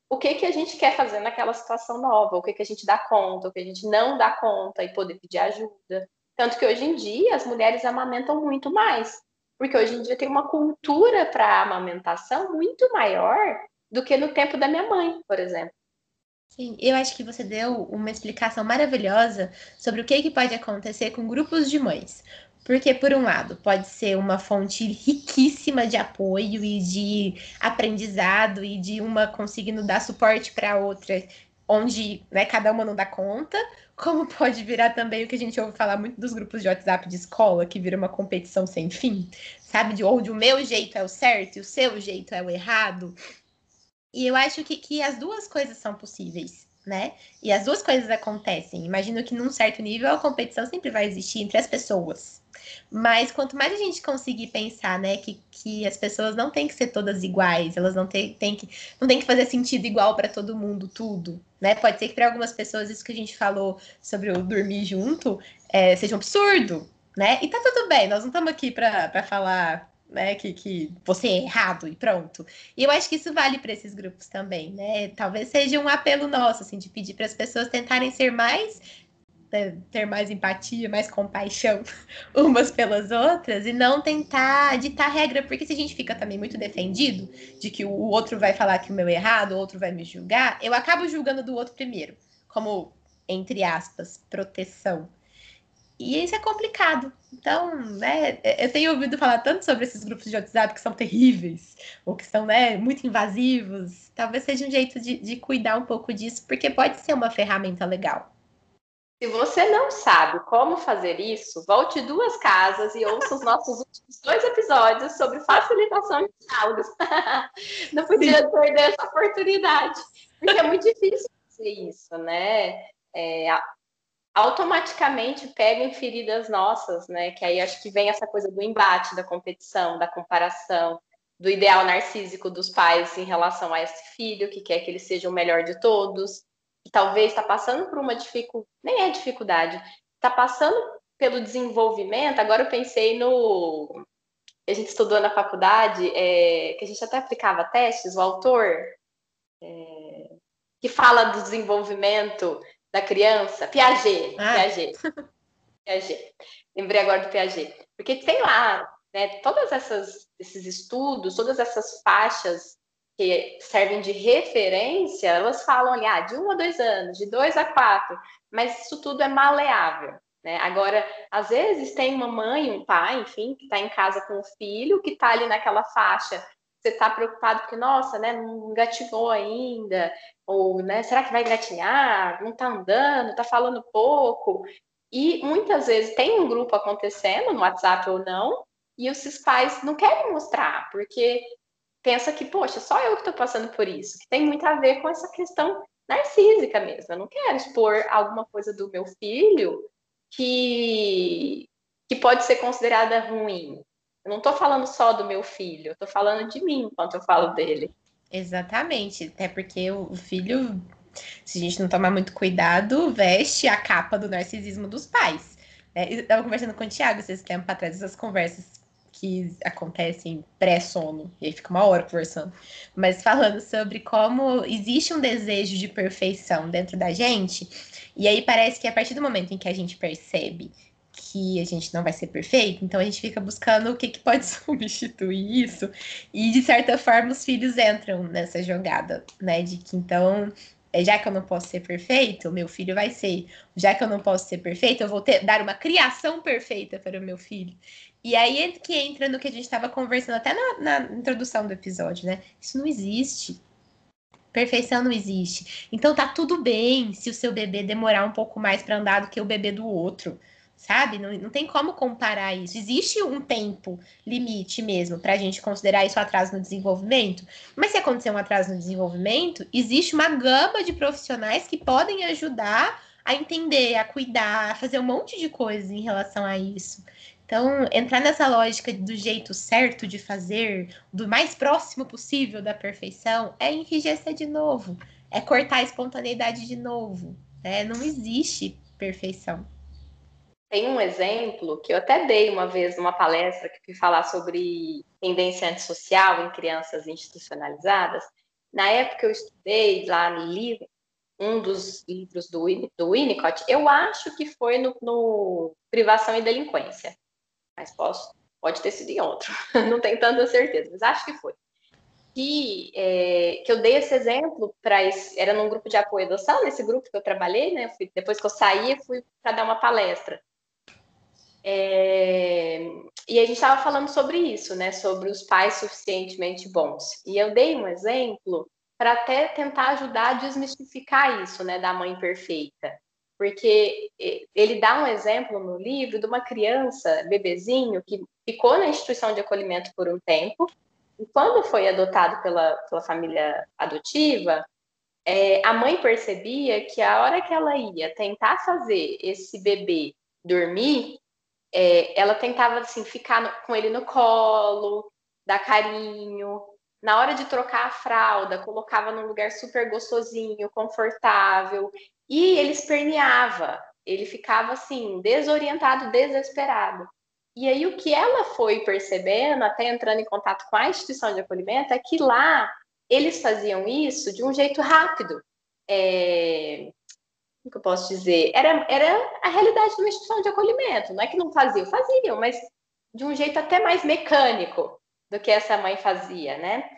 o que que a gente quer fazer naquela situação nova, o que que a gente dá conta, o que a gente não dá conta e poder pedir ajuda. Tanto que hoje em dia as mulheres amamentam muito mais, porque hoje em dia tem uma cultura para amamentação muito maior do que no tempo da minha mãe, por exemplo. Sim, eu acho que você deu uma explicação maravilhosa sobre o que, que pode acontecer com grupos de mães. Porque, por um lado, pode ser uma fonte riquíssima de apoio e de aprendizado e de uma conseguindo dar suporte para outra, onde né, cada uma não dá conta, como pode virar também o que a gente ouve falar muito dos grupos de WhatsApp de escola, que vira uma competição sem fim, sabe? De onde o meu jeito é o certo e o seu jeito é o errado. E eu acho que, que as duas coisas são possíveis né? E as duas coisas acontecem. Imagino que num certo nível a competição sempre vai existir entre as pessoas. Mas quanto mais a gente conseguir pensar, né, que, que as pessoas não têm que ser todas iguais, elas não têm, que não tem que fazer sentido igual para todo mundo tudo, né? Pode ser que para algumas pessoas isso que a gente falou sobre o dormir junto é, seja um absurdo, né? E tá tudo bem, nós não estamos aqui para falar né, que, que você é errado e pronto. E eu acho que isso vale para esses grupos também, né? Talvez seja um apelo nosso, assim, de pedir para as pessoas tentarem ser mais né, ter mais empatia, mais compaixão umas pelas outras e não tentar ditar regra, porque se a gente fica também muito defendido de que o outro vai falar que o meu é errado, o outro vai me julgar, eu acabo julgando do outro primeiro, como entre aspas, proteção. E isso é complicado. Então, né, eu tenho ouvido falar tanto sobre esses grupos de WhatsApp que são terríveis, ou que são né, muito invasivos. Talvez seja um jeito de, de cuidar um pouco disso, porque pode ser uma ferramenta legal. Se você não sabe como fazer isso, volte duas casas e ouça os nossos últimos dois episódios sobre facilitação de diálogos. não podia Sim. perder essa oportunidade, porque é muito difícil fazer isso, né? É, automaticamente pega em feridas nossas, né? Que aí acho que vem essa coisa do embate, da competição, da comparação. do ideal narcísico dos pais em relação a esse filho, que quer que ele seja o melhor de todos, que talvez está passando por uma dificuldade, nem é dificuldade, está passando pelo desenvolvimento. Agora eu pensei no. A gente estudou na faculdade, é, que a gente até aplicava testes, o autor é, que fala do desenvolvimento da criança, Piaget, ah. Piaget. Piaget. Lembrei agora do Piaget. Porque tem lá, né, todas essas esses estudos, todas essas faixas que servem de referência, elas falam ali, ah, de um a dois anos, de dois a quatro, mas isso tudo é maleável. Né? Agora, às vezes tem uma mãe, um pai, enfim, que está em casa com o filho, que está ali naquela faixa, você está preocupado porque, nossa, né, não engatinhou ainda, ou, né, será que vai engatinhar? Não está andando, está falando pouco. E muitas vezes tem um grupo acontecendo, no WhatsApp ou não, e esses pais não querem mostrar, porque pensa que, poxa, só eu que estou passando por isso, que tem muito a ver com essa questão narcísica mesmo. Eu não quero expor alguma coisa do meu filho que, que pode ser considerada ruim. Eu não estou falando só do meu filho, estou falando de mim enquanto eu falo dele. Exatamente, até porque o filho, se a gente não tomar muito cuidado, veste a capa do narcisismo dos pais. É, eu estava conversando com o Thiago esses tempos atrás, essas conversas que acontecem pré-sono, e aí fica uma hora conversando, mas falando sobre como existe um desejo de perfeição dentro da gente, e aí parece que a partir do momento em que a gente percebe que a gente não vai ser perfeito, então a gente fica buscando o que, que pode substituir isso, e de certa forma os filhos entram nessa jogada, né, de que então é, já que eu não posso ser perfeito, meu filho vai ser. Já que eu não posso ser perfeito, eu vou ter, dar uma criação perfeita para o meu filho. E aí é que entra no que a gente estava conversando até na, na introdução do episódio, né? Isso não existe. Perfeição não existe. Então tá tudo bem se o seu bebê demorar um pouco mais para andar do que o bebê do outro, sabe? Não, não tem como comparar isso. Existe um tempo limite mesmo para a gente considerar isso atraso no desenvolvimento. Mas se acontecer um atraso no desenvolvimento, existe uma gama de profissionais que podem ajudar a entender, a cuidar, a fazer um monte de coisas em relação a isso. Então, entrar nessa lógica do jeito certo de fazer, do mais próximo possível da perfeição, é enrijecer de novo, é cortar a espontaneidade de novo. Né? Não existe perfeição. Tem um exemplo que eu até dei uma vez numa palestra que fui falar sobre tendência antissocial em crianças institucionalizadas. Na época eu estudei lá no livro, um dos livros do, do Winnicott, eu acho que foi no, no Privação e Delinquência mas posso, pode ter sido em outro, não tenho tanta certeza, mas acho que foi. Que, é, que eu dei esse exemplo para era num grupo de apoio à nesse grupo que eu trabalhei, né? Fui, depois que eu saí, fui para dar uma palestra. É, e a gente estava falando sobre isso, né? Sobre os pais suficientemente bons. E eu dei um exemplo para até tentar ajudar a desmistificar isso, né? Da mãe perfeita porque ele dá um exemplo no livro de uma criança, bebezinho, que ficou na instituição de acolhimento por um tempo, e quando foi adotado pela, pela família adotiva, é, a mãe percebia que a hora que ela ia tentar fazer esse bebê dormir, é, ela tentava assim ficar no, com ele no colo, dar carinho. Na hora de trocar a fralda, colocava num lugar super gostosinho, confortável. E ele esperneava, ele ficava assim, desorientado, desesperado. E aí o que ela foi percebendo, até entrando em contato com a instituição de acolhimento, é que lá eles faziam isso de um jeito rápido. É... O que eu posso dizer? Era, era a realidade de uma instituição de acolhimento. Não é que não faziam, faziam, mas de um jeito até mais mecânico do que essa mãe fazia, né?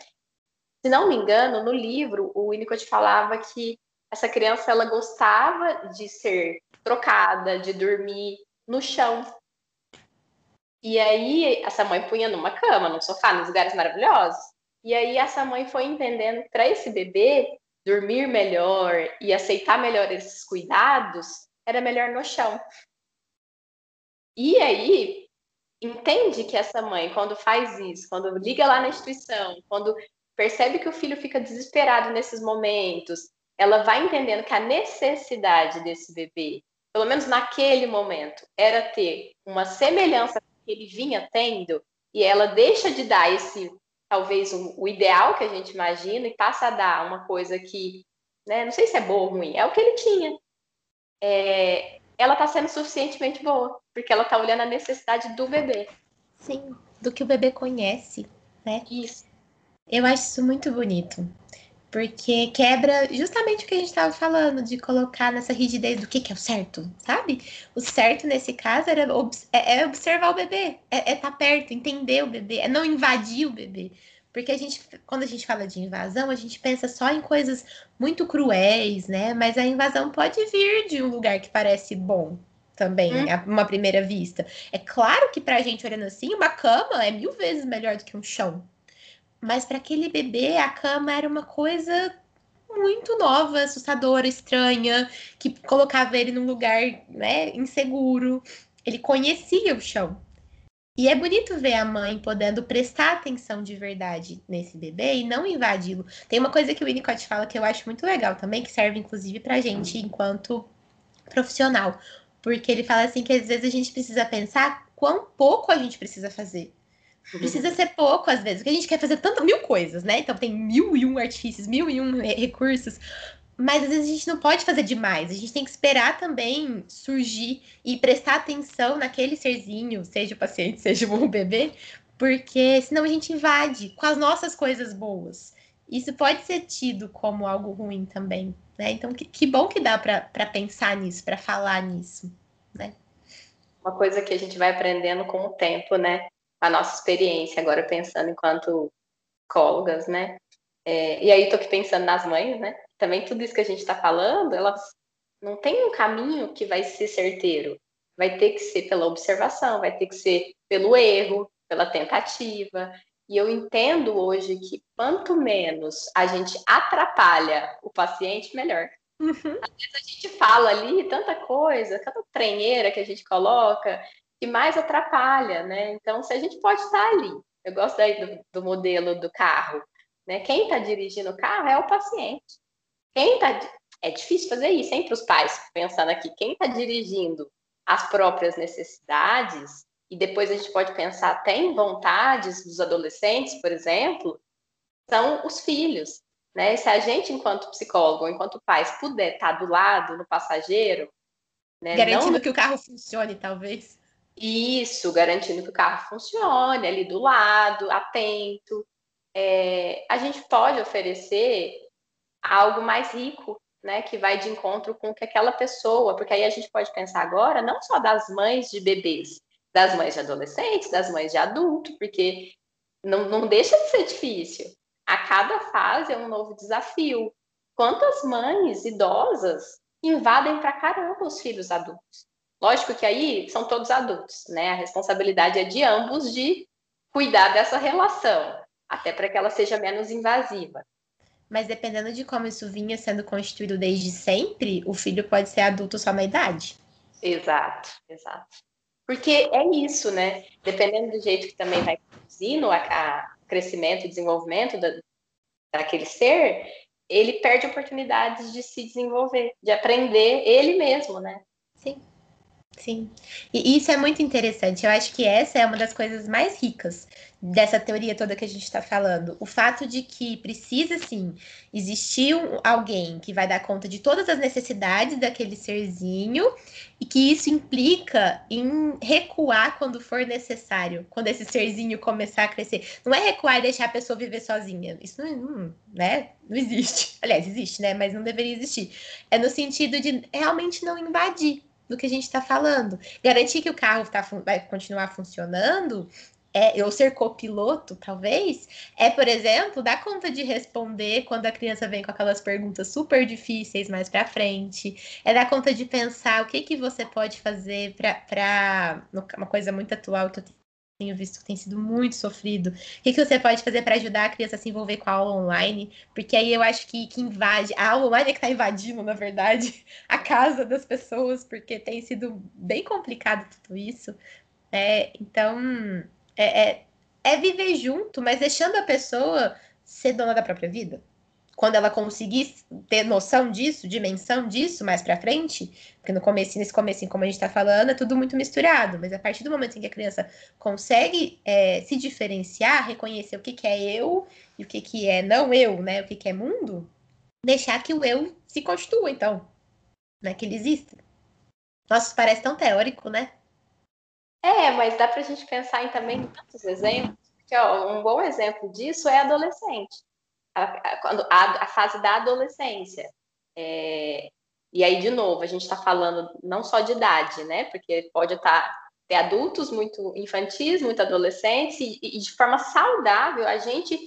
Se não me engano, no livro, o Winnicott falava que essa criança ela gostava de ser trocada, de dormir no chão. E aí essa mãe punha numa cama, no sofá, nos lugares maravilhosos. E aí essa mãe foi entendendo para esse bebê dormir melhor e aceitar melhor esses cuidados, era melhor no chão. E aí entende que essa mãe, quando faz isso, quando liga lá na instituição, quando percebe que o filho fica desesperado nesses momentos, ela vai entendendo que a necessidade desse bebê, pelo menos naquele momento, era ter uma semelhança que ele vinha tendo, e ela deixa de dar esse talvez o, o, ideal que a gente imagina e passa a dar uma coisa que, né, não sei se é boa ou ruim, é o que ele tinha. É, ela está sendo suficientemente boa, porque ela está olhando a necessidade do bebê. Sim, do que o bebê conhece, né? Isso. Eu acho isso muito bonito. Porque quebra justamente o que a gente estava falando, de colocar nessa rigidez do que, que é o certo, sabe? O certo nesse caso era é, é observar o bebê, é estar tá perto, entender o bebê, é não invadir o bebê. Porque a gente, quando a gente fala de invasão, a gente pensa só em coisas muito cruéis, né? Mas a invasão pode vir de um lugar que parece bom também, hum. a uma primeira vista. É claro que pra gente olhando assim, uma cama é mil vezes melhor do que um chão, mas para aquele bebê, a cama era uma coisa muito nova, assustadora, estranha, que colocava ele num lugar né, inseguro. Ele conhecia o chão. E é bonito ver a mãe podendo prestar atenção de verdade nesse bebê e não invadi-lo. Tem uma coisa que o Winnicott fala que eu acho muito legal também, que serve inclusive pra gente enquanto profissional. Porque ele fala assim que às vezes a gente precisa pensar quão pouco a gente precisa fazer. Precisa ser pouco, às vezes, porque a gente quer fazer tanto mil coisas, né? Então tem mil e um artifícios, mil e um recursos. Mas às vezes a gente não pode fazer demais. A gente tem que esperar também surgir e prestar atenção naquele serzinho, seja o paciente, seja o bebê, porque senão a gente invade com as nossas coisas boas. Isso pode ser tido como algo ruim também, né? Então, que, que bom que dá para pensar nisso, para falar nisso, né? Uma coisa que a gente vai aprendendo com o tempo, né? A nossa experiência, agora pensando enquanto psicólogas, né? É, e aí estou aqui pensando nas mães, né? Também tudo isso que a gente está falando, elas não tem um caminho que vai ser certeiro. Vai ter que ser pela observação, vai ter que ser pelo erro, pela tentativa. E eu entendo hoje que quanto menos a gente atrapalha o paciente, melhor. Uhum. Às vezes a gente fala ali tanta coisa, tanta trenheira que a gente coloca, que mais atrapalha, né? Então, se a gente pode estar ali, eu gosto aí do, do modelo do carro, né? Quem está dirigindo o carro é o paciente. Quem está é difícil fazer isso, hein, para os pais, pensando aqui, quem está dirigindo as próprias necessidades, e depois a gente pode pensar até em vontades dos adolescentes, por exemplo, são os filhos. Né? Se a gente, enquanto psicólogo, enquanto pais, puder estar tá do lado, no passageiro. Né? Garantindo Não... que o carro funcione, talvez. Isso, garantindo que o carro funcione ali do lado, atento. É, a gente pode oferecer algo mais rico, né, que vai de encontro com que aquela pessoa, porque aí a gente pode pensar agora não só das mães de bebês, das mães de adolescentes, das mães de adulto, porque não, não deixa de ser difícil. A cada fase é um novo desafio. Quantas mães idosas invadem pra caramba os filhos adultos? Lógico que aí são todos adultos, né? A responsabilidade é de ambos de cuidar dessa relação, até para que ela seja menos invasiva. Mas dependendo de como isso vinha sendo constituído desde sempre, o filho pode ser adulto só na idade. Exato, exato. Porque é isso, né? Dependendo do jeito que também vai conduzindo a crescimento e desenvolvimento da, daquele ser, ele perde oportunidades de se desenvolver, de aprender ele mesmo, né? Sim. Sim. E isso é muito interessante. Eu acho que essa é uma das coisas mais ricas dessa teoria toda que a gente está falando. O fato de que precisa, sim, existir um, alguém que vai dar conta de todas as necessidades daquele serzinho e que isso implica em recuar quando for necessário, quando esse serzinho começar a crescer. Não é recuar e deixar a pessoa viver sozinha. Isso não, não, né? não existe. Aliás, existe, né? Mas não deveria existir. É no sentido de realmente não invadir do que a gente está falando. Garantir que o carro tá, vai continuar funcionando é, ou ser copiloto, talvez, é, por exemplo, dar conta de responder quando a criança vem com aquelas perguntas super difíceis mais para frente, é dar conta de pensar o que, que você pode fazer para. Uma coisa muito atual que eu tenho visto que tem sido muito sofrido. O que, que você pode fazer para ajudar a criança a se envolver com a aula online? Porque aí eu acho que, que invade. A aula online é que está invadindo, na verdade, a casa das pessoas, porque tem sido bem complicado tudo isso. É, então, é, é, é viver junto, mas deixando a pessoa ser dona da própria vida. Quando ela conseguir ter noção disso, dimensão disso mais para frente, porque no começo, nesse começo, como a gente está falando, é tudo muito misturado, mas a partir do momento em que a criança consegue é, se diferenciar, reconhecer o que, que é eu e o que, que é não eu, né, o que, que é mundo, deixar que o eu se constitua, então, né, que ele exista. Nossa, parece tão teórico, né? É, mas dá para a gente pensar em também tantos exemplos, que ó, um bom exemplo disso é adolescente a, a, a fase da adolescência. É, e aí, de novo, a gente está falando não só de idade, né? Porque pode estar tá, ter adultos muito infantis, muito adolescentes, e, e de forma saudável a gente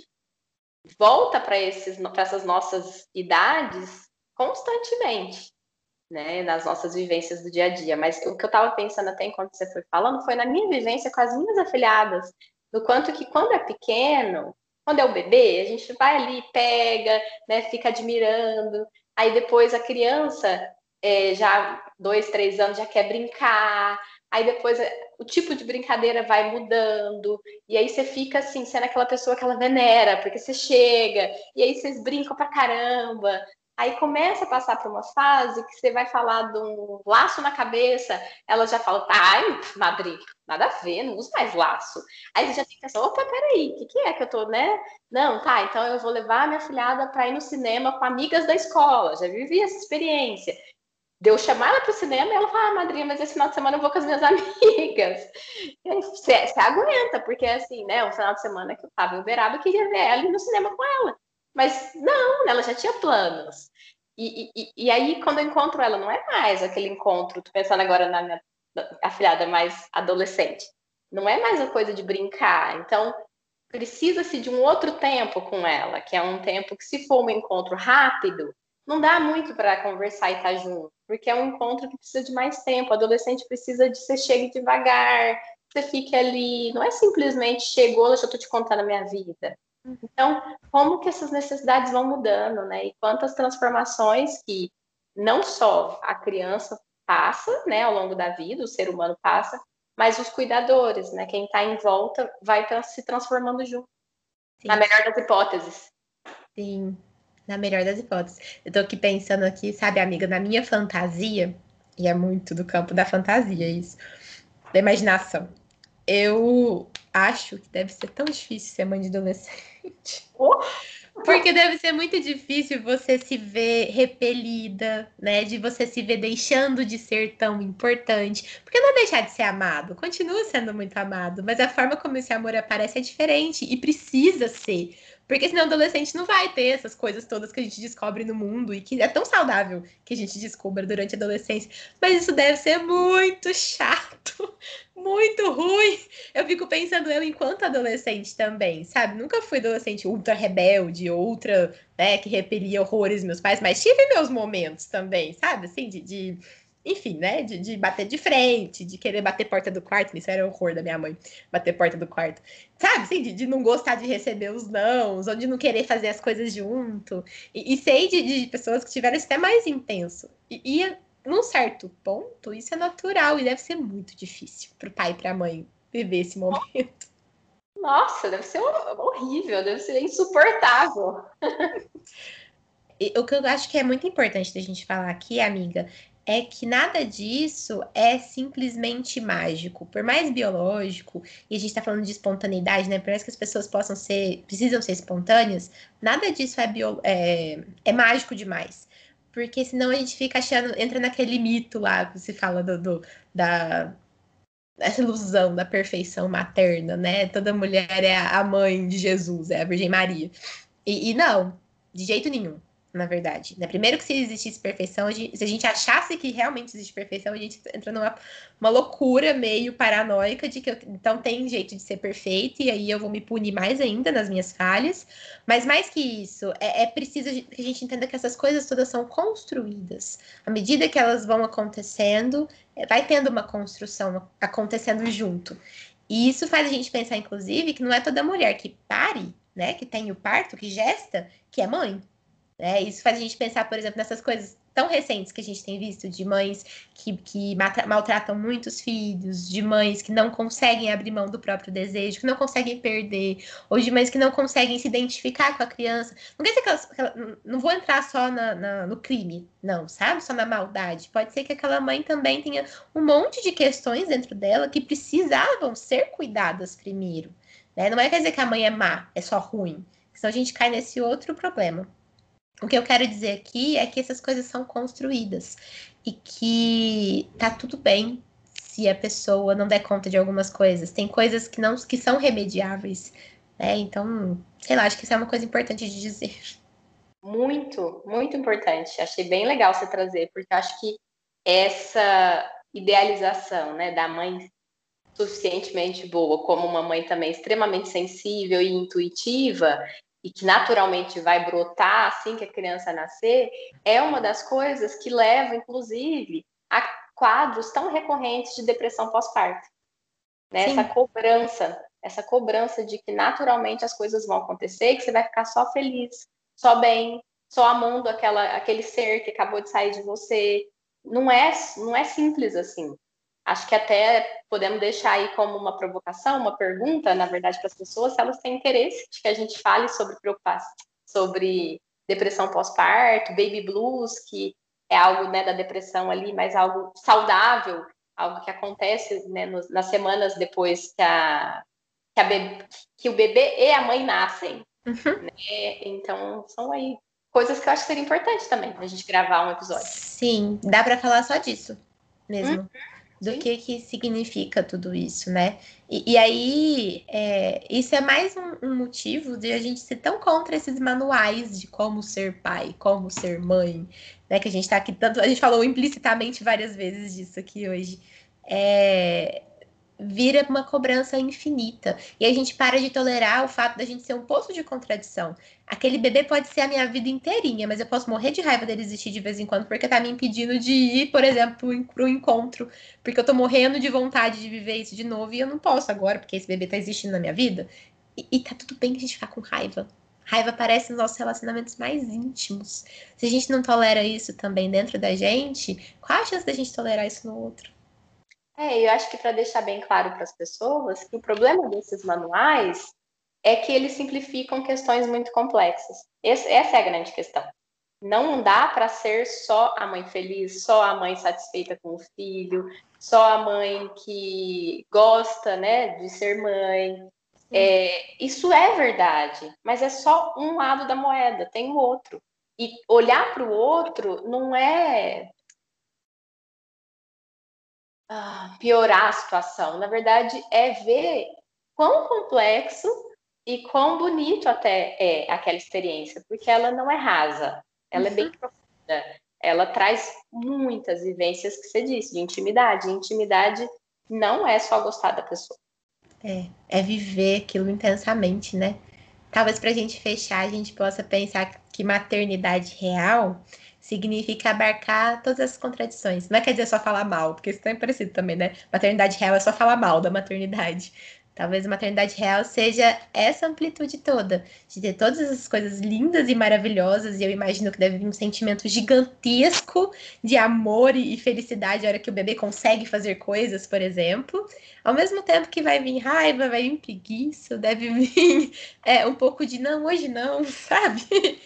volta para essas nossas idades constantemente, né? Nas nossas vivências do dia a dia. Mas o que eu estava pensando até enquanto você foi falando foi na minha vivência com as minhas afiliadas, do quanto que quando é pequeno, quando é o bebê, a gente vai ali, pega, né, fica admirando. Aí depois a criança, é, já dois, três anos, já quer brincar. Aí depois é, o tipo de brincadeira vai mudando. E aí você fica assim, sendo aquela pessoa que ela venera, porque você chega, e aí vocês brincam pra caramba. Aí começa a passar por uma fase que você vai falar de um laço na cabeça, ela já fala, ai, madrinha, nada a ver, não uso mais laço. Aí você já que pensar, opa, peraí, o que, que é que eu tô, né? Não, tá, então eu vou levar minha filhada para ir no cinema com amigas da escola, já vivi essa experiência. Deu chamar ela para o cinema e ela fala, ah, madrinha, mas esse final de semana eu vou com as minhas amigas. Você, aguenta, porque assim, né, um final de semana que eu tava em Uberaba, eu queria ver ela ir no cinema com ela. Mas não, ela já tinha planos. E, e, e, aí, quando eu encontro ela, não é mais aquele encontro, tô pensando agora na minha afilhada mais adolescente, não é mais a coisa de brincar. Então, precisa-se de um outro tempo com ela, que é um tempo que, se for um encontro rápido, não dá muito para conversar e estar tá junto, porque é um encontro que precisa de mais tempo. O adolescente precisa de você chegue devagar, você fique ali, não é simplesmente chegou, deixa eu te contando a minha vida. Então, como que essas necessidades vão mudando, né? E quantas transformações que não só a criança passa, né, ao longo da vida, o ser humano passa, mas os cuidadores, né? Quem está em volta vai se transformando junto. Sim. Na melhor das hipóteses. Sim, na melhor das hipóteses. Eu tô aqui pensando aqui, sabe, amiga, na minha fantasia, e é muito do campo da fantasia isso, da imaginação. Eu acho que deve ser tão difícil ser mãe de adolescente. Oh. Porque deve ser muito difícil você se ver repelida, né? De você se ver deixando de ser tão importante. Porque não deixar de ser amado, continua sendo muito amado, mas a forma como esse amor aparece é diferente e precisa ser. Porque senão o adolescente não vai ter essas coisas todas que a gente descobre no mundo e que é tão saudável que a gente descubra durante a adolescência. Mas isso deve ser muito chato, muito ruim. Eu fico pensando eu enquanto adolescente também, sabe? Nunca fui adolescente ultra rebelde, ultra, né, que repelia horrores meus pais, mas tive meus momentos também, sabe? Assim, de, de enfim, né? De, de, bater de frente, de querer bater porta do quarto. Isso era o horror da minha mãe, bater porta do quarto. Sabe, assim, de, de não gostar de receber os nãos, ou de não querer fazer as coisas junto. E, e sei de, de, pessoas que tiveram isso até mais intenso. E, e, num certo ponto, isso é natural e deve ser muito difícil para o pai e para a mãe viver esse momento. Nossa, deve ser horrível, deve ser insuportável. o que eu acho que é muito importante da gente falar aqui, amiga, é que nada disso é simplesmente mágico. Por mais biológico, e a gente está falando de espontaneidade, né? Por mais que as pessoas possam ser, precisam ser espontâneas, nada disso é, bio, é, é mágico demais. Porque senão a gente fica achando, entra naquele mito lá que se fala do, do da essa ilusão da perfeição materna, né? Toda mulher é a mãe de Jesus, é a Virgem Maria. E, e não, de jeito nenhum na verdade. Né? Primeiro que se existisse perfeição, a gente, se a gente achasse que realmente existe perfeição, a gente entra numa uma loucura meio paranoica de que eu, então tem jeito de ser perfeito, e aí eu vou me punir mais ainda nas minhas falhas. Mas mais que isso, é, é preciso que a gente entenda que essas coisas todas são construídas. À medida que elas vão acontecendo, é, vai tendo uma construção acontecendo junto. E isso faz a gente pensar, inclusive, que não é toda mulher que pare, né, que tem o parto, que gesta, que é mãe. Né? Isso faz a gente pensar, por exemplo, nessas coisas tão recentes que a gente tem visto de mães que, que maltratam muitos filhos, de mães que não conseguem abrir mão do próprio desejo, que não conseguem perder, ou de mães que não conseguem se identificar com a criança. Não quer dizer que elas, que elas não vou entrar só na, na, no crime, não, sabe? Só na maldade. Pode ser que aquela mãe também tenha um monte de questões dentro dela que precisavam ser cuidadas primeiro. Né? Não é quer dizer que a mãe é má, é só ruim. Senão a gente cai nesse outro problema. O que eu quero dizer aqui é que essas coisas são construídas e que tá tudo bem se a pessoa não der conta de algumas coisas. Tem coisas que não que são remediáveis, né? Então, sei lá, acho que isso é uma coisa importante de dizer. Muito, muito importante. Achei bem legal você trazer, porque acho que essa idealização, né, da mãe suficientemente boa, como uma mãe também extremamente sensível e intuitiva, e que naturalmente vai brotar assim que a criança nascer, é uma das coisas que leva, inclusive, a quadros tão recorrentes de depressão pós-parto. Né? Essa cobrança, essa cobrança de que naturalmente as coisas vão acontecer, que você vai ficar só feliz, só bem, só amando aquela, aquele ser que acabou de sair de você. Não é, não é simples assim. Acho que até podemos deixar aí como uma provocação, uma pergunta, na verdade, para as pessoas, se elas têm interesse de que a gente fale sobre preocupação, sobre depressão pós-parto, baby blues, que é algo né, da depressão ali, mas algo saudável, algo que acontece né, nos, nas semanas depois que, a, que, a bebê, que, o bebê e a mãe nascem. Uhum. Né? Então, são aí coisas que eu acho que seria importante também a gente gravar um episódio. Sim, dá para falar só disso mesmo. Uhum do que que significa tudo isso, né? E, e aí, é, isso é mais um, um, motivo de a gente ser tão contra esses manuais de como ser pai, como ser mãe, né? Que a gente tá aqui tanto, a gente falou implicitamente várias vezes disso aqui hoje. É, vira uma cobrança infinita. E a gente para de tolerar o fato da gente ser um poço de contradição. Aquele bebê pode ser a minha vida inteirinha, mas eu posso morrer de raiva dele existir de vez em quando, porque tá me impedindo de ir, por exemplo, pro encontro. Porque eu tô morrendo de vontade de viver isso de novo e eu não posso agora, porque esse bebê tá existindo na minha vida. E, e tá tudo bem a gente ficar com raiva. Raiva aparece nos nossos relacionamentos mais íntimos. Se a gente não tolera isso também dentro da gente, qual a chance da gente tolerar isso no outro? É, eu acho que para deixar bem claro para as pessoas que o problema desses manuais é que eles simplificam questões muito complexas. Esse, essa é a grande questão. Não dá para ser só a mãe feliz, só a mãe satisfeita com o filho, só a mãe que gosta, né, de ser mãe. É, isso é verdade, mas é só um lado da moeda, tem o outro. E olhar para o outro não é ah, piorar a situação. Na verdade, é ver quão complexo e quão bonito até é aquela experiência, porque ela não é rasa, ela uhum. é bem uhum. profunda. Ela traz muitas vivências que você disse, de intimidade. E intimidade não é só gostar da pessoa. É, é viver aquilo intensamente, né? Talvez para a gente fechar, a gente possa pensar que maternidade real significa abarcar todas as contradições. Não é quer dizer só falar mal, porque isso é parecido também, né? Maternidade real é só falar mal da maternidade. Talvez a maternidade real seja essa amplitude toda, de ter todas essas coisas lindas e maravilhosas, e eu imagino que deve vir um sentimento gigantesco de amor e felicidade na hora que o bebê consegue fazer coisas, por exemplo. Ao mesmo tempo que vai vir raiva, vai vir preguiça, deve vir é, um pouco de não, hoje não, sabe?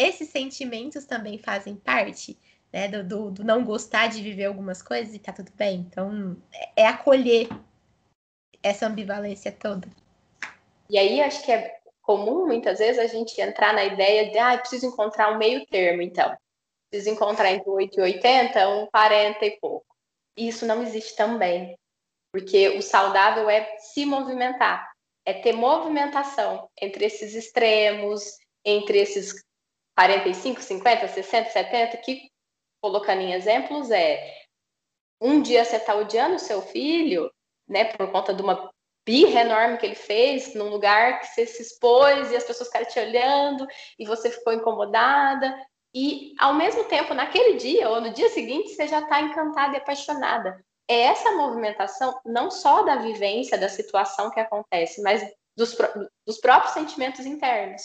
Esses sentimentos também fazem parte né, do, do, do, não gostar de viver algumas coisas e tá tudo bem. Então, é, é acolher essa ambivalência toda. E aí, acho que é comum, muitas vezes, a gente entrar na ideia de, ah, preciso encontrar um meio termo, então. Preciso encontrar entre 8 e 80, um 40 e pouco. E isso não existe também. Porque o saudável é se movimentar, é ter movimentação entre esses extremos, entre esses 45, 50, 60, 70, que, colocando em exemplos, é um dia você está odiando o seu filho, né, por conta de uma birra enorme que ele fez num lugar que você se expôs e as pessoas ficaram te olhando e você ficou incomodada. E, ao mesmo tempo, naquele dia ou no dia seguinte, você já está encantada e apaixonada. É essa movimentação, não só da vivência, da situação que acontece, mas dos, dos próprios sentimentos internos.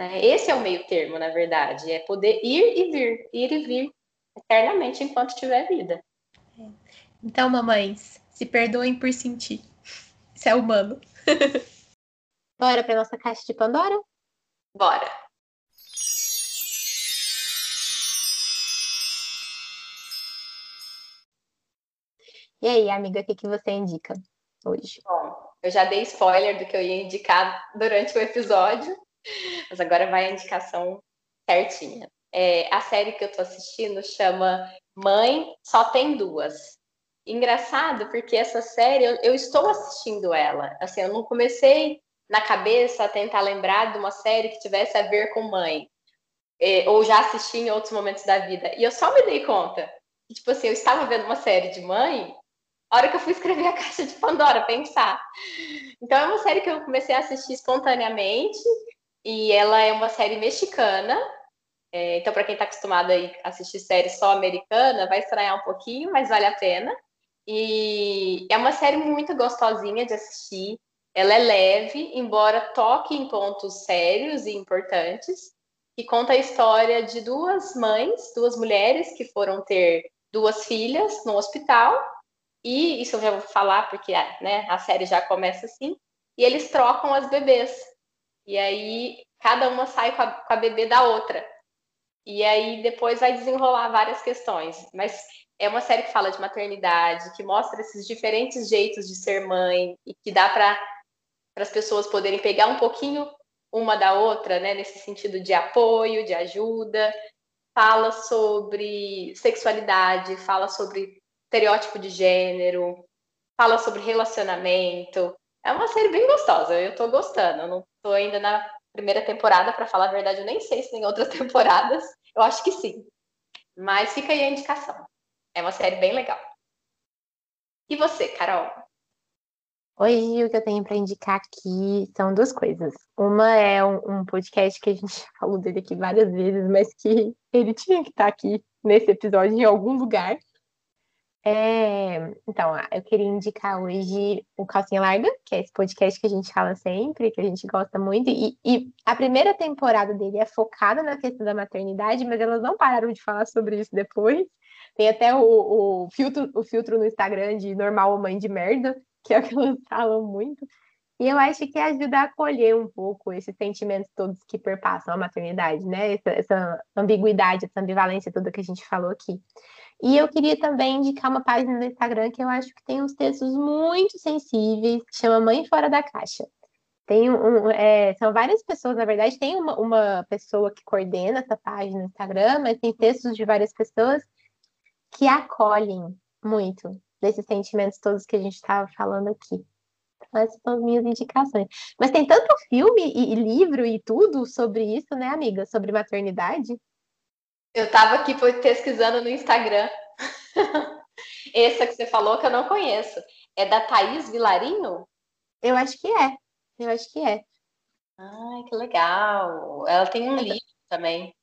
Né? Esse é o meio termo, na verdade, é poder ir e vir, ir e vir, eternamente enquanto tiver vida. Então, mamães, se perdoem por sentir. Isso é humano. Bora para nossa caixa de Pandora? Bora. E aí, amiga, o que, que você indica hoje? Bom, eu já dei spoiler do que eu ia indicar durante o episódio, mas agora vai a indicação certinha. É, a série que eu tô assistindo chama Mãe Só Tem Duas. Engraçado, porque essa série eu, eu estou assistindo ela. Assim, eu não comecei na cabeça a tentar lembrar de uma série que tivesse a ver com mãe. É, ou já assisti em outros momentos da vida. E eu só me dei conta. Que, tipo assim, eu estava vendo uma série de mãe a hora que eu fui escrever a caixa de Pandora, pensar. Então é uma série que eu comecei a assistir espontaneamente e ela é uma série mexicana. É, então, para quem está acostumado a assistir série só americana, vai estranhar um pouquinho, mas vale a pena. E é uma série muito gostosinha de assistir. Ela é leve, embora toque em pontos sérios e importantes, e conta a história de duas mães, duas mulheres que foram ter duas filhas no hospital e isso eu já vou falar porque né, a série já começa assim. E eles trocam as bebês. E aí cada uma sai com a, com a bebê da outra. E aí depois vai desenrolar várias questões. Mas é uma série que fala de maternidade, que mostra esses diferentes jeitos de ser mãe e que dá para as pessoas poderem pegar um pouquinho uma da outra, né, nesse sentido de apoio, de ajuda. Fala sobre sexualidade, fala sobre estereótipo de gênero, fala sobre relacionamento. É uma série bem gostosa, eu tô gostando. Eu não tô ainda na primeira temporada, para falar a verdade, eu nem sei se tem outras temporadas. Eu acho que sim. Mas fica aí a indicação. É uma série bem legal. E você, Carol? Hoje o que eu tenho para indicar aqui são duas coisas. Uma é um, um, podcast que a gente falou dele aqui várias vezes, mas que ele tinha que estar aqui nesse episódio em algum lugar, é, então, eu queria indicar hoje o Calcinha Larga, que é esse podcast que a gente fala sempre, que a gente gosta muito. E, e, a primeira temporada dele é focada na questão da maternidade, mas elas não pararam de falar sobre isso depois. Tem até o, o filtro, o filtro no Instagram de normal ou mãe de merda, que é o que elas falam muito. E eu acho que ajuda a acolher um pouco esses sentimentos todos que perpassam a maternidade, né? Essa, essa ambiguidade, essa ambivalência toda que a gente falou aqui. E eu queria também indicar uma página no Instagram que eu acho que tem uns textos muito sensíveis, que chama Mãe Fora da Caixa. Tem um, é, são várias pessoas, na verdade, tem uma, uma pessoa que coordena essa página no Instagram, mas tem textos de várias pessoas que acolhem muito desses sentimentos todos que a gente estava falando aqui. Então, essas são as minhas indicações. Mas tem tanto filme e, e livro e tudo sobre isso, né, amiga? Sobre maternidade. Eu estava aqui pesquisando no Instagram. Essa que você falou que eu não conheço. É da Thaís Vilarinho? Eu acho que é. Eu acho que é. Ai, que legal. Ela tem um livro também.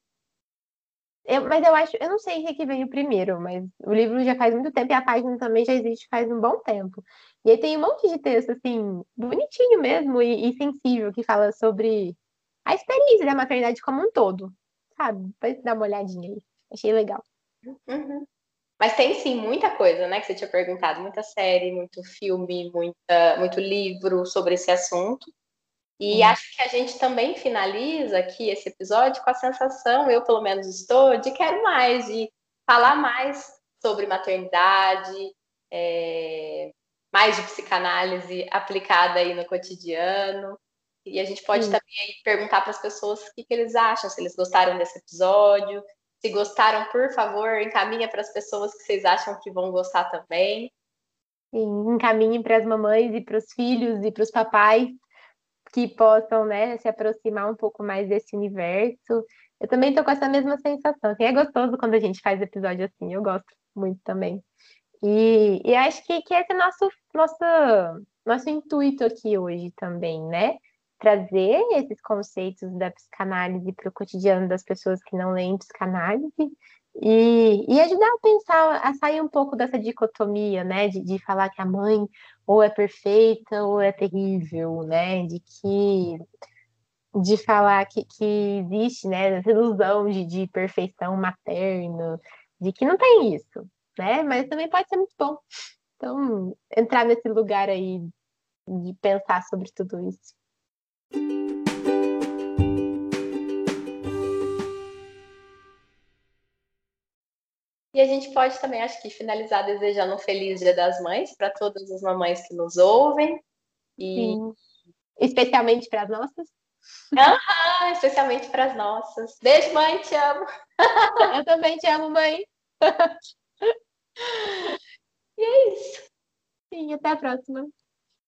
Eu, mas eu acho, eu não sei o que veio primeiro, mas o livro já faz muito tempo e a página também já existe faz um bom tempo. E aí tem um monte de texto, assim, bonitinho mesmo e, e sensível, que fala sobre a experiência da maternidade como um todo sabe? Pode dar uma olhadinha aí. Achei legal. Uhum. Mas tem sim muita coisa, né? Que você tinha perguntado, muita série, muito filme, muita, muito livro sobre esse assunto. E uhum. acho que a gente também finaliza aqui esse episódio com a sensação, eu pelo menos estou, de quero mais, de falar mais sobre maternidade, é, mais de psicanálise aplicada aí no cotidiano. E a gente pode também perguntar para as pessoas o que, que, eles acham, se eles gostaram desse episódio. Se gostaram, por favor, encaminha para as pessoas que vocês acham que vão gostar também. Sim, encaminhe para as mamães e para os filhos e para os papais que possam né, se aproximar um pouco mais desse universo. Eu também estou com essa mesma sensação. Assim, é gostoso quando a gente faz episódio assim, eu gosto muito também. E, e acho que, que esse é nosso, nosso, nosso intuito aqui hoje também, né? Trazer esses conceitos da psicanálise para o cotidiano das pessoas que não leem psicanálise e, e, ajudar a pensar, a sair um pouco dessa dicotomia, né, de, de falar que a mãe ou é perfeita ou é terrível, né, de que de falar que, que existe, né, essa ilusão de, de perfeição materna de que não tem isso, né? Mas também pode ser muito bom. Então, entrar nesse lugar aí de pensar sobre tudo isso. E a gente pode também, acho que, finalizar desejando um feliz Dia das Mães para todas as mamães que nos ouvem. E... Sim. Especialmente para as nossas. Aham, especialmente para as nossas. Beijo, mãe, te amo. Eu também te amo, mãe. E é isso. Sim, até a próxima.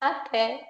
Até.